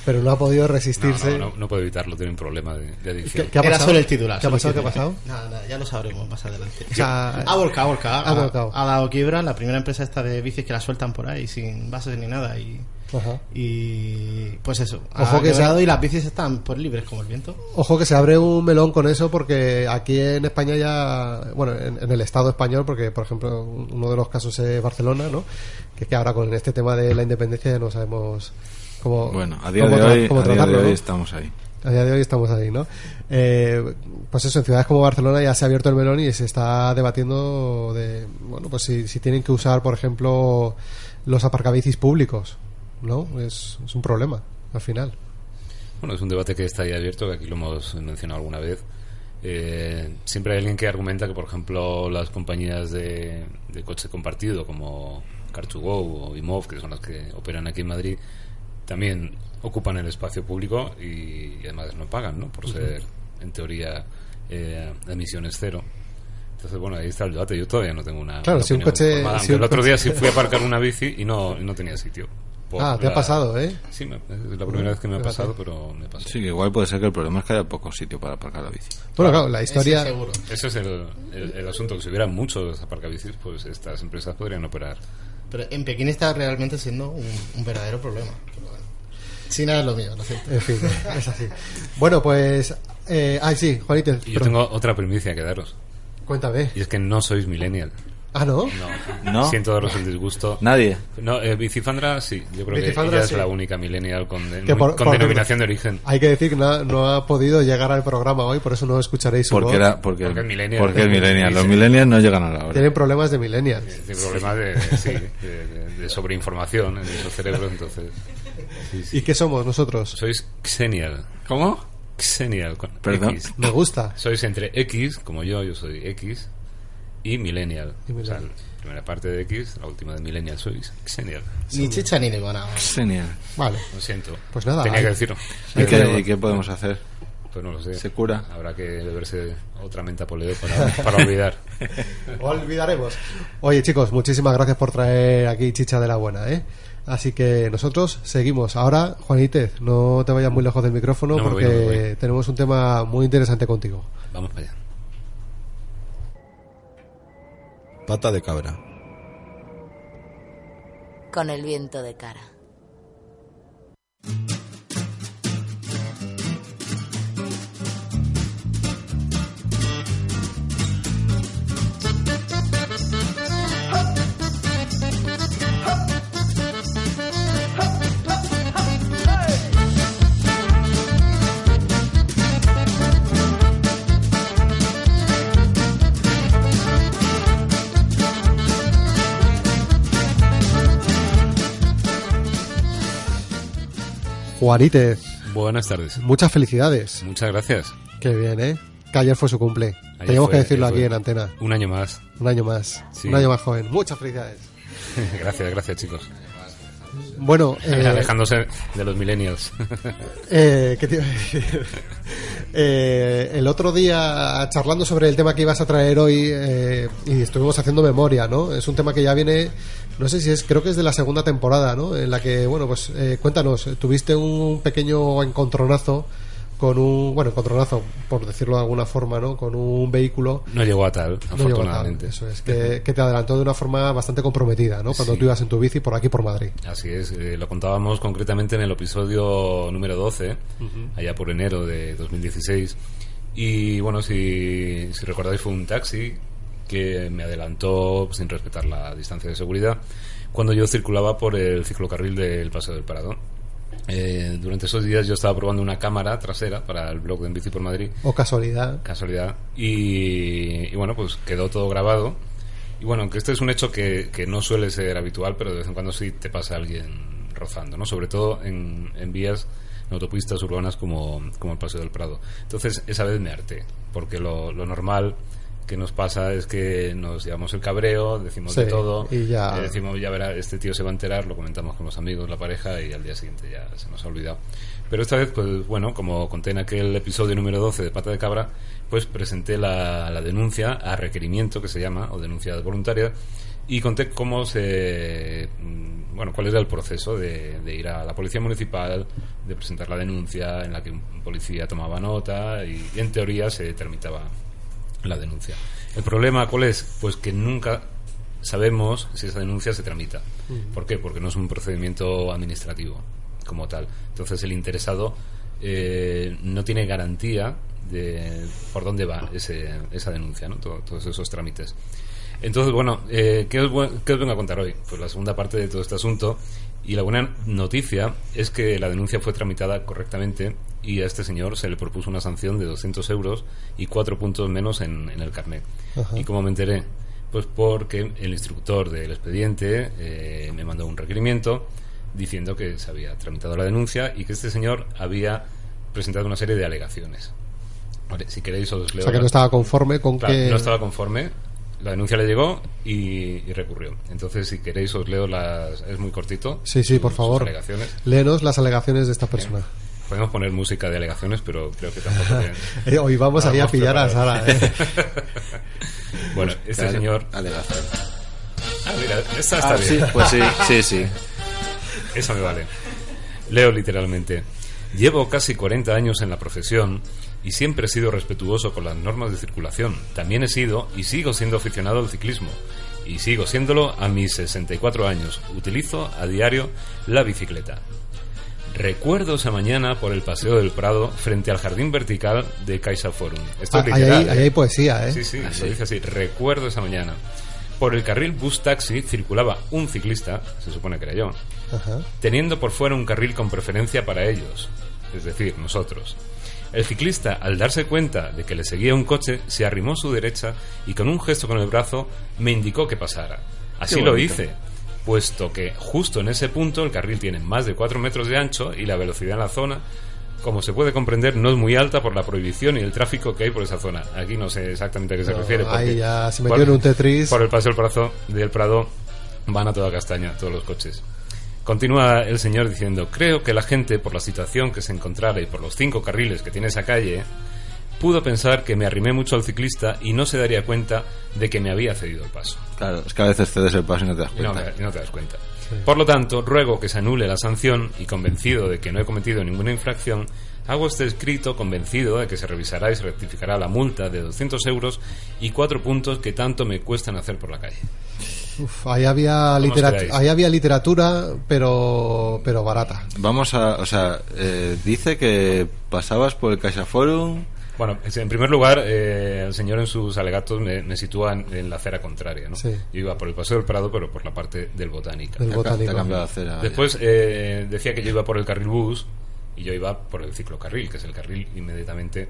Pero no ha podido
No,
resistirse.
no, no, no puedo evitarlo, tiene un problema de, de adicción.
¿Qué, qué ha
Era
pasado?
solo el titular.
¿Qué ha pasado? ¿Qué ha pasado?
Nada, nada, ya lo sabremos más adelante.
O sea,
Ha volcado, ha volcado.
Ha volcado.
Ha dado quiebra la primera empresa esta de bicis que la sueltan por ahí sin bases ni nada. Y,
Ajá.
y pues eso.
Ojo
ha
que se-
y las bicis están por libres como el viento.
Ojo que se abre un melón con eso porque aquí en España ya, bueno, en, en el Estado español, porque por ejemplo uno de los casos es Barcelona, ¿no? Que es que ahora con este tema de la independencia ya no sabemos cómo,
Bueno, a día
cómo
de hoy,
cómo
a día de
tratarlo,
hoy
¿no?
estamos ahí.
A día de hoy estamos ahí, ¿no? Eh, pues eso, en ciudades como Barcelona ya se ha abierto el melón y se está debatiendo de, bueno, pues si, si tienen que usar, por ejemplo, los aparcabicis públicos, ¿no? Es, es un problema, al final.
Bueno, es un debate que está ahí abierto, que aquí lo hemos mencionado alguna vez. Eh, siempre hay alguien que argumenta que, por ejemplo, las compañías de, de coche compartido como Car2Go o Imov, que son las que operan aquí en Madrid, también ocupan el espacio público y, y además no pagan, ¿no? Por ser, en teoría, eh, emisiones cero. Entonces, bueno, ahí está el debate. Yo todavía no tengo una.
Claro,
una
si un coche- si un
el otro día sí fui a aparcar una bici y no, y no tenía sitio. Por
Ah, te ha
la-
pasado, ¿eh?
Sí, me- es la primera vez que me ha pasado, pero me pasó.
Sí, que igual puede ser que el problema es que haya poco sitio para aparcar la bici.
Bueno, claro, la historia...
Ese seguro.
Ese es el, el- el asunto, que si hubiera muchos aparcabicis, pues estas empresas podrían operar.
Pero en Pekín está realmente siendo un, un verdadero problema. Pero. China es lo mío, lo siento.
En fin, es así. Bueno, pues... Eh, ah, sí, Juanito.
Y yo tengo otra primicia que daros,
Cuéntame.
y es que no sois millennial.
Ah, ¿no?
No,
¿No?
siento daros el disgusto.
Nadie.
No, eh, Bicifandra sí, yo creo
Bicifandra,
que ella
sí.
es la única millennial con, de-
Que por-
con
por-
denominación de origen.
Hay que decir que no, no ha podido llegar al programa hoy, por eso no escucharéis su
Porque,
voz.
era, porque,
Porque es millennial.
porque es millennial. Los millennials no llegan a la hora.
Tienen problemas de millennials.
Tiene problemas de, sí, de, de- de sobreinformación en su cerebro, entonces... sí, sí.
¿Y qué somos nosotros?
Sois Xenial. ¿Cómo? Xenial. con
Perdón.
X.
Me gusta.
Sois entre X, como yo, yo soy X, y Millennial.
Y
O sea,
millennial.
la primera parte de X, la última de Millennial sois Xenial.
Ni chicha ni limonada.
Genial.
Vale.
Lo siento.
Pues nada,
Tenía que decirlo.
¿Y qué, y qué podemos hacer?
Pues no lo sé.
¿Se cura?
Habrá que beberse otra menta poleo para, para olvidar.
Olvidaremos. Oye, chicos, muchísimas gracias por traer aquí chicha de la buena, ¿eh? Así que nosotros seguimos. Ahora, Juanítez, no te vayas muy lejos del micrófono
No me voy,
porque
no
tenemos un tema muy interesante contigo.
Vamos para allá.
Pata de cabra.
Con el viento de cara.
Juanítez,
Buenas tardes.
muchas felicidades.
Muchas gracias.
Qué bien, ¿eh? Que ayer fue su cumple.
Ayer fue,
que decirlo aquí en antena.
Un año más.
Un año más.
Sí.
Un año más joven. Muchas felicidades.
gracias, gracias, chicos.
Bueno, eh,
Alejándose de los millennials.
Eh, ¿qué te iba a decir? Eh, el otro día, charlando sobre el tema que ibas a traer hoy, eh, y estuvimos haciendo memoria, ¿no? Es un tema que ya viene, no sé si es, creo que es de la segunda temporada, ¿no? En la que, bueno, pues eh, cuéntanos, tuviste un pequeño encontronazo con un, bueno, encontronazo, por decirlo de alguna forma, ¿no? Con un vehículo.
No llegó a tal,
No llegó a tal,
afortunadamente.
eso es, que, que te adelantó de una forma bastante comprometida, ¿no? Cuando
Sí.
tú ibas en tu bici por aquí, por Madrid.
Así es, eh, lo contábamos concretamente en el episodio número 12, allá por enero de 2016. Y bueno, si, si recordáis, fue un taxi que me adelantó sin respetar la distancia de seguridad cuando yo circulaba por el ciclocarril del Paseo del Prado. Eh, durante esos días yo estaba probando una cámara trasera para el blog de En Bici por Madrid
O casualidad.
casualidad. Y, y bueno, pues quedó todo grabado. Y bueno, aunque este es un hecho que, que no suele ser habitual, pero de vez en cuando sí te pasa alguien rozando, ¿no? Sobre todo en, en vías, en autopistas urbanas como, como el Paseo del Prado. Entonces, esa vez me harté, porque lo, lo normal que nos pasa es que nos llevamos el cabreo, decimos
Sí,
de todo,
y ya-
eh, decimos, ya verá, este tío se va a enterar, lo comentamos con los amigos, la pareja, y al día siguiente ya se nos ha olvidado. Pero esta vez, pues bueno, como conté en aquel episodio número 12 de Pata de Cabra, pues presenté la, la denuncia a requerimiento, que se llama, o denuncia voluntaria, y conté cómo se. mm, Bueno, cuál era el proceso de, de ir a la policía municipal, de presentar la denuncia, en la que un policía tomaba nota y, y en teoría se tramitaba la denuncia. El problema, ¿cuál es? Pues que nunca sabemos si esa denuncia se tramita. ¿Por qué? Porque no es un procedimiento administrativo como tal. Entonces el interesado eh, no tiene garantía de por dónde va ese, esa denuncia, ¿no? Todo- todos esos trámites. Entonces, bueno, eh, ¿qué, os, qué os vengo a contar hoy? Pues la segunda parte de todo este asunto. Y la buena noticia es que la denuncia fue tramitada correctamente y a este señor se le propuso una sanción de 200 euros y cuatro puntos menos en, en el carnet.
Ajá.
¿Y cómo me enteré? Pues porque el instructor del expediente eh, me mandó un requerimiento diciendo que se había tramitado la denuncia y que este señor había presentado una serie de alegaciones. Vale, si queréis os leo
O sea que no estaba conforme con
Claro,
que...
no estaba conforme. La denuncia le llegó y, y recurrió. Entonces, si queréis, os leo las. Es muy cortito.
Sí, sí, por favor.
alegaciones.
Léenos las alegaciones de esta persona.
Podemos poner música de alegaciones, pero creo que tampoco.
Eh, hoy vamos ahí a pillar a. Sara, ¿eh?
bueno, este señor.
Alegación.
Ah, mira, esta está
Ah,
bien.
sí, pues sí, sí, sí.
Eso me vale. Leo literalmente. Llevo casi 40 años en la profesión y siempre he sido respetuoso con las normas de circulación. También he sido y sigo siendo aficionado al ciclismo. Y sigo siéndolo a mis 64 años. Utilizo a diario la bicicleta. Recuerdo esa mañana por el Paseo del Prado frente al jardín vertical de Caixa Forum. Esto
Ah,
es
ahí,
literal.
hay, ahí
¿eh?
hay poesía, ¿eh?
Sí, sí, lo dice así. Recuerdo esa mañana. Por el carril bus taxi circulaba un ciclista, se supone que era yo,
Ajá.
teniendo por fuera un carril con preferencia para ellos, es decir, nosotros. El ciclista, al darse cuenta de que le seguía un coche, se arrimó a su derecha y con un gesto con el brazo me indicó que pasara. Así lo hice, puesto que justo en ese punto el carril tiene más de 4 metros de ancho y la velocidad en la zona, como se puede comprender, no es muy alta por la prohibición y el tráfico que hay por esa zona. Aquí no sé exactamente a qué se
No,
refiere.
ahí
porque
ya se metió
por-
en un Tetris.
Por el del Prado, del Prado van a toda castaña todos los coches. Continúa el señor diciendo, creo que la gente, por la situación que se encontrara y por los cinco carriles que tiene esa calle, pudo pensar que me arrimé mucho al ciclista y no se daría cuenta de que me había cedido el paso.
Claro, es que a veces cedes el paso y no te das
no,
cuenta.
y no te das cuenta. Por lo tanto, ruego que se anule la sanción y convencido de que no he cometido ninguna infracción, hago este escrito convencido de que se revisará y se rectificará la multa de 200 euros y cuatro puntos que tanto me cuestan hacer por la calle.
Uf, ahí, había
¿Cómo os
literat-
quedáis?
ahí había literatura, pero, pero barata.
Vamos a, o sea, eh, dice que pasabas por el Caixa Forum.
Bueno, en primer lugar, eh, el señor en sus alegatos me, me sitúa en, en la acera contraria. ¿no?
Sí.
Yo iba por el Paseo del Prado, pero por la parte del Botánica.
Del botánico.
acera.
Después eh, decía que yo iba por el carril bus y yo iba por el ciclocarril, que es el carril inmediatamente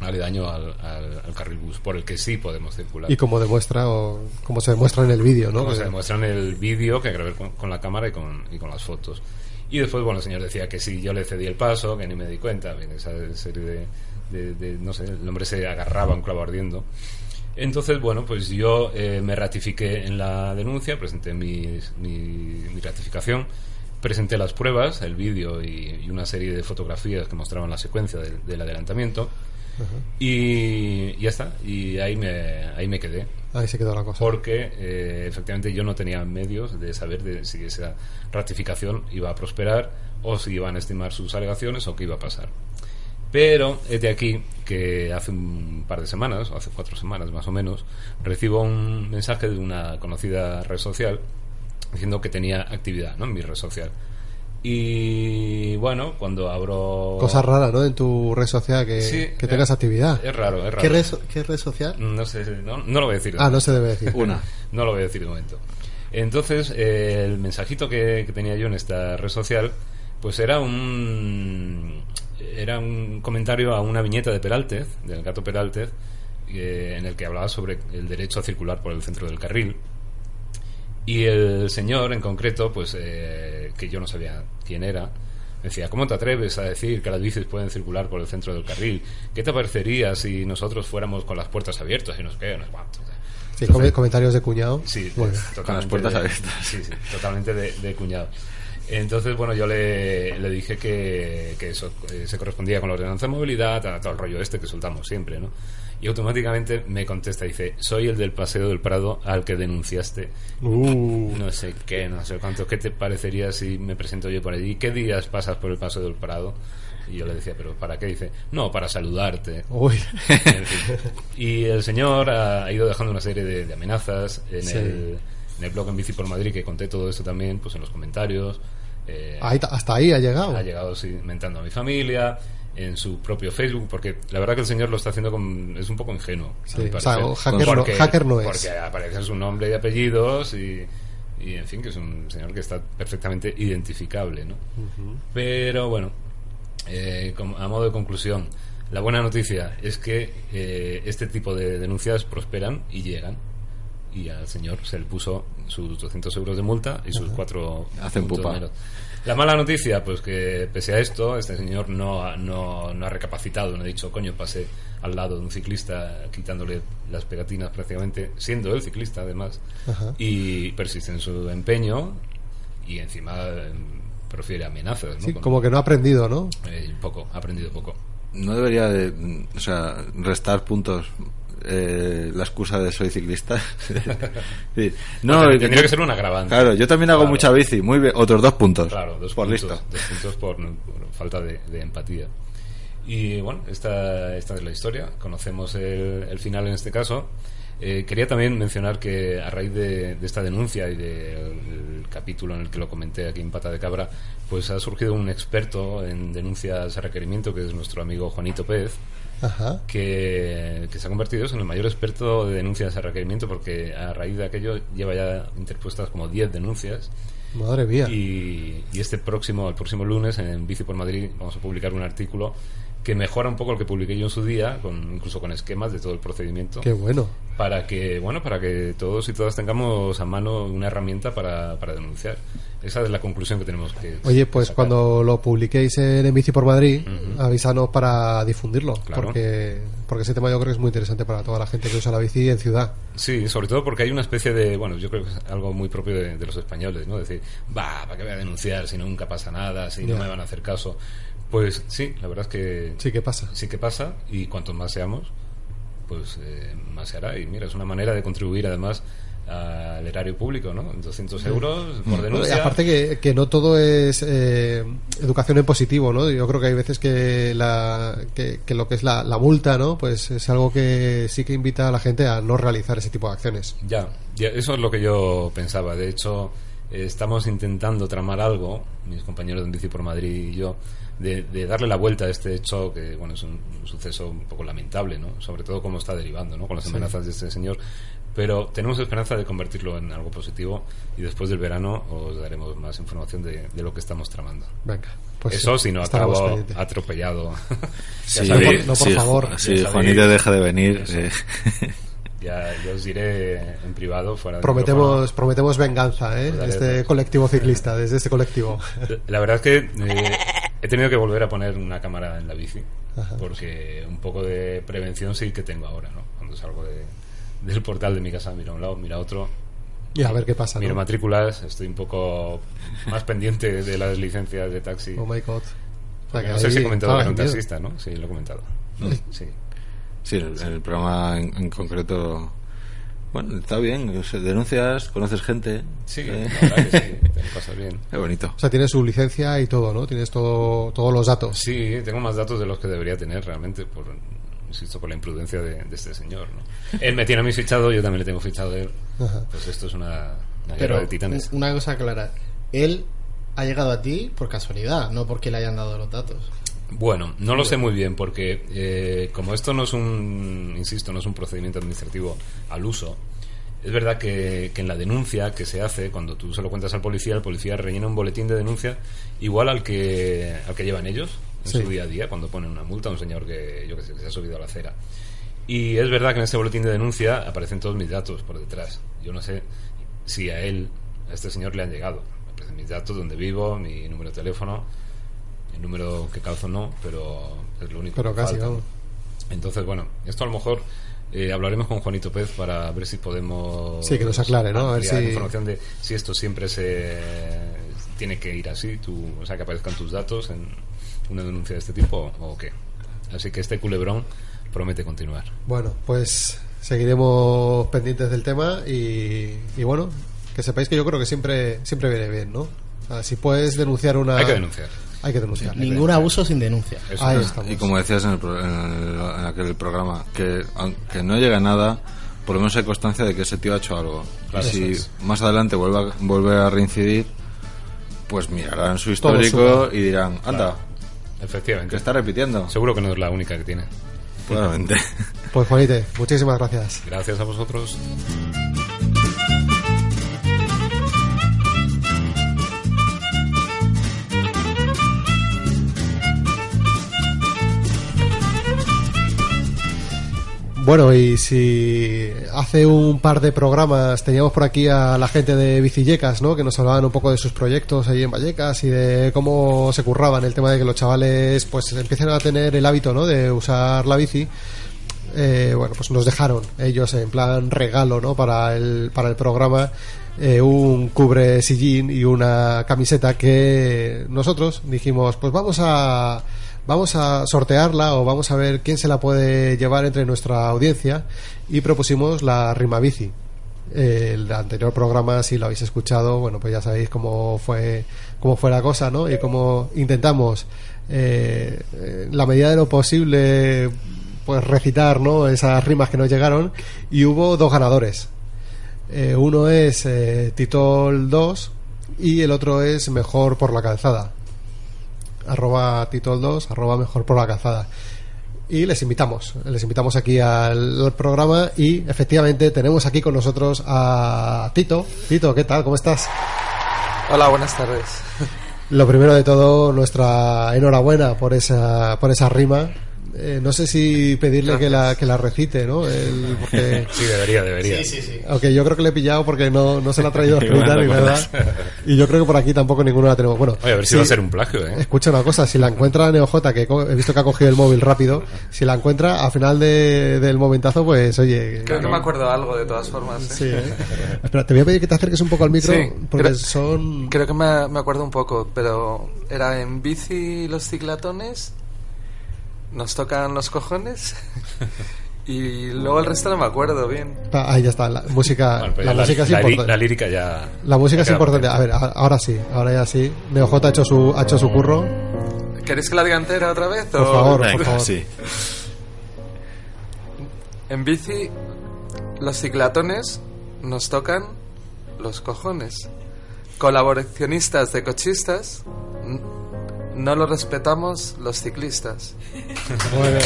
aledaño al, al, al carril bus, por el que sí podemos circular.
Y como demuestra, o como se demuestra en el vídeo, ¿no?
Como se demuestra en el vídeo que grabé con, con la cámara y con, y con las fotos. Y después, bueno, el señor decía que sí, yo le cedí el paso, que ni me di cuenta, bien, esa serie de, de- de- no sé, el hombre se agarraba a un clavo ardiendo. Entonces, bueno, pues yo eh, me ratifiqué en la denuncia, presenté mis- mi, mi ratificación, presenté las pruebas, el vídeo y, y una serie de fotografías que mostraban la secuencia del- del adelantamiento. Y ya está, y ahí me, ahí me quedé
Ahí se quedó la cosa.
porque eh, efectivamente yo no tenía medios de saber de si esa ratificación iba a prosperar o si iban a estimar sus alegaciones o qué iba a pasar. Pero es de aquí que hace un par de semanas, o hace cuatro semanas más o menos, recibo un mensaje de una conocida red social diciendo que tenía actividad ¿no? en mi red social. Y bueno, cuando abro...
Cosa rara, ¿no? En tu red social que,
Sí,
que tengas
eh,
actividad.
Es raro, es raro.
¿Qué red, qué red social?
No sé, no, no lo voy a decir.
Ah, no se debe decir.
Una.
No lo voy a decir de momento. Entonces, eh, el mensajito que, que tenía yo en esta red social, pues era un era un comentario a una viñeta de Peraltez, del gato Peraltez, eh, en el que hablaba sobre el derecho a circular por el centro del carril. Y el señor en concreto, pues eh, que yo no sabía quién era, decía, ¿cómo te atreves a decir que las bicis pueden circular por el centro del carril? ¿Qué te parecería si nosotros fuéramos con las puertas abiertas y no sé qué, no sé cuánto?
Sí, com- comentarios de cuñado.
Sí,
Con las puertas
de-
abiertas.
Sí, sí, totalmente de, de cuñado. Entonces, bueno, yo le, le dije que, que eso eh, se correspondía con la ordenanza de movilidad, a todo el rollo este que soltamos siempre, ¿no? Y automáticamente me contesta, dice, soy el del Paseo del Prado al que denunciaste.
Uh,
No sé qué, no sé cuánto. ¿Qué te parecería si me presento yo por allí? ¿Qué días pasas por el Paseo del Prado? Y yo le decía, ¿pero para qué? Dice, no, para saludarte.
uy.
En fin. Y el señor ha, ido dejando una serie de, de amenazas en,
Sí.
el, en el blog en Bici por Madrid, que conté todo esto también, pues en los comentarios. Eh,
Ahí ta- hasta ahí ha llegado.
ha llegado sí, mentando a mi familia, en su propio Facebook, porque la verdad que el señor lo está haciendo con, es un poco ingenuo.
Sí, o sea, o hacker no-
Porque-
hacker no es.
Porque aparece su nombre y apellidos y, y, en fin, que es un señor que está perfectamente identificable, ¿no? Pero bueno, eh, como- a modo de conclusión, la buena noticia es que eh, este tipo de denuncias prosperan y llegan. Y al señor se le puso sus 200 euros de multa y sus cuatro
Hacen pupa.
La mala noticia, pues que pese a esto, este señor no ha, no, no ha recapacitado, no ha dicho, coño, pasé al lado de un ciclista quitándole las pegatinas prácticamente, siendo el ciclista además,
Ajá.
y persiste en su empeño y encima eh, profiere amenazas. ¿no?
Sí,
Con-
como que no ha aprendido, ¿no?
eh, poco, ha aprendido poco.
No debería de, o sea, restar puntos eh, la excusa de soy ciclista. Sí.
No, tendría que ser un agravante.
Claro, yo también hago
Claro.
mucha bici. Muy bien, otros dos puntos.
Claro, dos
por
puntos,
listo.
dos puntos por, por falta de, de empatía. Y bueno, esta, esta es la historia. Conocemos el, el final en este caso. Eh, quería también mencionar que a raíz de, de esta denuncia y del capítulo en el que lo comenté aquí en Pata de Cabra, pues ha surgido un experto en denuncias a requerimiento, que es nuestro amigo Juanito Pérez,
Ajá.
que, que se ha convertido en el mayor experto de denuncias a requerimiento, porque a raíz de aquello lleva ya interpuestas como 10 denuncias.
Madre mía.
Y, y este próximo, el próximo lunes, en Bici por Madrid, vamos a publicar un artículo que mejora un poco el que publiqué yo en su día, con, incluso con esquemas de todo el procedimiento,
Qué bueno.
para que, bueno, para que todos y todas tengamos a mano una herramienta para, para denunciar. Esa es la conclusión que tenemos que
Oye, pues
sacar.
cuando lo publiquéis en, En Bici por Madrid,
Ujú.
avísanos para difundirlo.
Claro.
Porque, porque ese tema yo creo que es muy interesante para toda la gente que usa la bici en ciudad.
Sí, sobre todo porque hay una especie de, bueno, yo creo que es algo muy propio de, de los españoles, ¿no? Decir, va, ¿para qué voy a denunciar si nunca pasa nada, si no me van a hacer caso? Pues sí, la verdad es que
Sí que pasa.
sí que pasa y cuantos más seamos, pues eh, más se hará. Y mira, es una manera de contribuir además al erario público, ¿no? 200 euros por
y
denuncia.
aparte que, que no todo es eh, educación en positivo, ¿no? Yo creo que hay veces que, la, que, que lo que es la, la multa, ¿no? Pues es algo que sí que invita a la gente a no realizar ese tipo de acciones.
Ya, ya, eso es lo que yo pensaba. De hecho, eh, estamos intentando tramar algo, mis compañeros de Bici por Madrid y yo, de, de darle la vuelta a este hecho que, bueno, es un, un suceso un poco lamentable, ¿no? Sobre todo cómo está derivando, ¿no? Con las
Sí.
amenazas de este señor. Pero tenemos esperanza de convertirlo en algo positivo y después del verano os daremos más información de, de lo que estamos tramando.
Venga. Pues
Eso
sí,
si no acabo
pendientes.
atropellado.
Sí,
ya sabéis,
no, por
sí,
favor.
Sí,
sabéis.
Juanito deja de venir. Eh.
ya, ya os diré en privado fuera del
Prometemos, prometemos venganza, ¿eh? De
daré
este colectivo ciclista, desde este colectivo.
La verdad es que eh, he tenido que volver a poner una cámara en la bici
Ajá.
porque un poco de prevención sí que tengo ahora, ¿no? Cuando salgo de- del portal de mi casa, miro a un lado, miro a otro,
Y a ver qué pasa,
miro
¿no?
matrículas, estoy un poco más pendiente de las licencias de taxi.
Oh my god.
No sé si he comentado que era un taxista, ¿no? Sí, lo he comentado. Sí.
Sí, en el, el programa en, en concreto. Bueno, está bien. denuncias, conoces gente.
Sí,
eh.
la verdad que sí, te lo pasas bien.
Qué bonito.
O sea, tienes su licencia y todo, ¿no? Tienes todo, todos los datos.
Sí, tengo más datos de los que debería tener realmente, por, insisto, por la imprudencia de, de este señor. ¿no? Él me tiene a mí fichado, yo también le tengo fichado a él.
Ajá.
Pues esto es una, una guerra
Pero
de titanes.
una cosa clara, él ha llegado a ti por casualidad, no porque le hayan dado los datos.
Bueno, no lo sé muy bien porque eh, como esto no es un, insisto, no es un procedimiento administrativo al uso, es verdad que, que en la denuncia que se hace, cuando tú se lo cuentas al policía, el policía rellena un boletín de denuncia igual al que, al que llevan ellos en
Sí.
su día a día, cuando ponen una multa a un señor que, yo que sé, que se ha subido a la acera. Y es verdad que en ese boletín de denuncia aparecen todos mis datos por detrás. Yo no sé si a él, a este señor, le han llegado. Aparecen mis datos, donde vivo, mi número de teléfono. El número que calzo no, pero es lo único
Pero
que
casi,
falta.
vamos.
Entonces, bueno, esto a lo mejor eh, hablaremos con Juanito Pez para ver si podemos.
Sí, que nos aclare, ¿no? A ver si-
información de si esto siempre se tiene que ir así, tú, o sea, que aparezcan tus datos en una denuncia de este tipo o qué. Así que este culebrón promete continuar.
Bueno, pues seguiremos pendientes del tema y, y bueno, que sepáis que yo creo que siempre siempre viene bien, ¿no? O sea, si puedes denunciar una...
Hay que denunciar.
Hay que denunciar.
Ningún abuso sin denuncia.
Eso
Ahí.
Y como decías en, el pro- en el- en aquel programa, que aunque no llegue a nada, por lo menos hay constancia de que ese tío ha hecho algo.
Claro,
y si
es.
más adelante vuelve a, vuelve a reincidir, pues mirarán su histórico y dirán, anda,
Efectivamente.
que está repitiendo.
Seguro que no es la única que tiene.
Probablemente.
Pues Juanite, muchísimas gracias.
Gracias a vosotros.
Bueno, y si hace un par de programas teníamos por aquí a la gente de Bicillecas, ¿no? Que nos hablaban un poco de sus proyectos ahí en Vallecas y de cómo se curraban el tema de que los chavales pues empiecen a tener el hábito, ¿no? De usar la bici. Eh, bueno, pues nos dejaron ellos en plan regalo, ¿no? Para el, para el programa eh, un cubre sillín y una camiseta que nosotros dijimos, pues vamos a vamos a sortearla o vamos a ver quién se la puede llevar entre nuestra audiencia y propusimos la rima bici. El anterior programa, si lo habéis escuchado, bueno, pues ya sabéis cómo fue, cómo fue la cosa, ¿no? Y cómo intentamos, eh, en la medida de lo posible, pues recitar, ¿no? Esas rimas que nos llegaron y hubo dos ganadores. Eh, uno es eh, Titol 2 y el otro es Mejor por la Calzada. Arroba Titol 2, arroba Mejor por la Calzada. Y les invitamos, les invitamos aquí al, al programa y efectivamente tenemos aquí con nosotros a Tito. Tito, ¿qué tal? ¿Cómo estás?
Hola, buenas tardes.
Lo primero de todo, nuestra enhorabuena por esa, por esa rima. Eh, no sé si pedirle que la, que la recite, ¿no? El- porque-
Sí, debería, debería.
Sí, sí, sí.
Aunque yo creo que le he pillado porque no, no se la ha traído
Igual
escrita ni nada. Y yo creo que por aquí tampoco ninguno la tenemos. Bueno,
Oye, a ver si
sí,
va a ser un plagio, ¿eh?
Escucha una cosa, si la encuentra NeoJ, que co- he visto que ha cogido el móvil rápido, si la encuentra al final de- del momentazo, pues oye.
Creo que me acuerdo algo de todas formas. ¿eh?
Sí, ¿eh? Espera, te voy a pedir que te acerques un poco al micro,
Sí,
porque
creo-
son.
Creo que me, me acuerdo un poco, pero era en bici los ciclatones, nos tocan los cojones y luego el resto no me acuerdo bien.
Ah, Ahí ya está, la música,
Bueno, pues
la, música es
la
importante.
la lírica ya.
La música es importante. A ver, ahora sí, ahora ya sí. NeoJ ha hecho su, ha hecho su curro.
¿Queréis que la diga entera otra vez?
Por
o-
favor, por
Venga,
favor.
sí.
En bici los ciclatones nos tocan los cojones. Colaboracionistas de cochistas, no lo respetamos los ciclistas.
Bueno.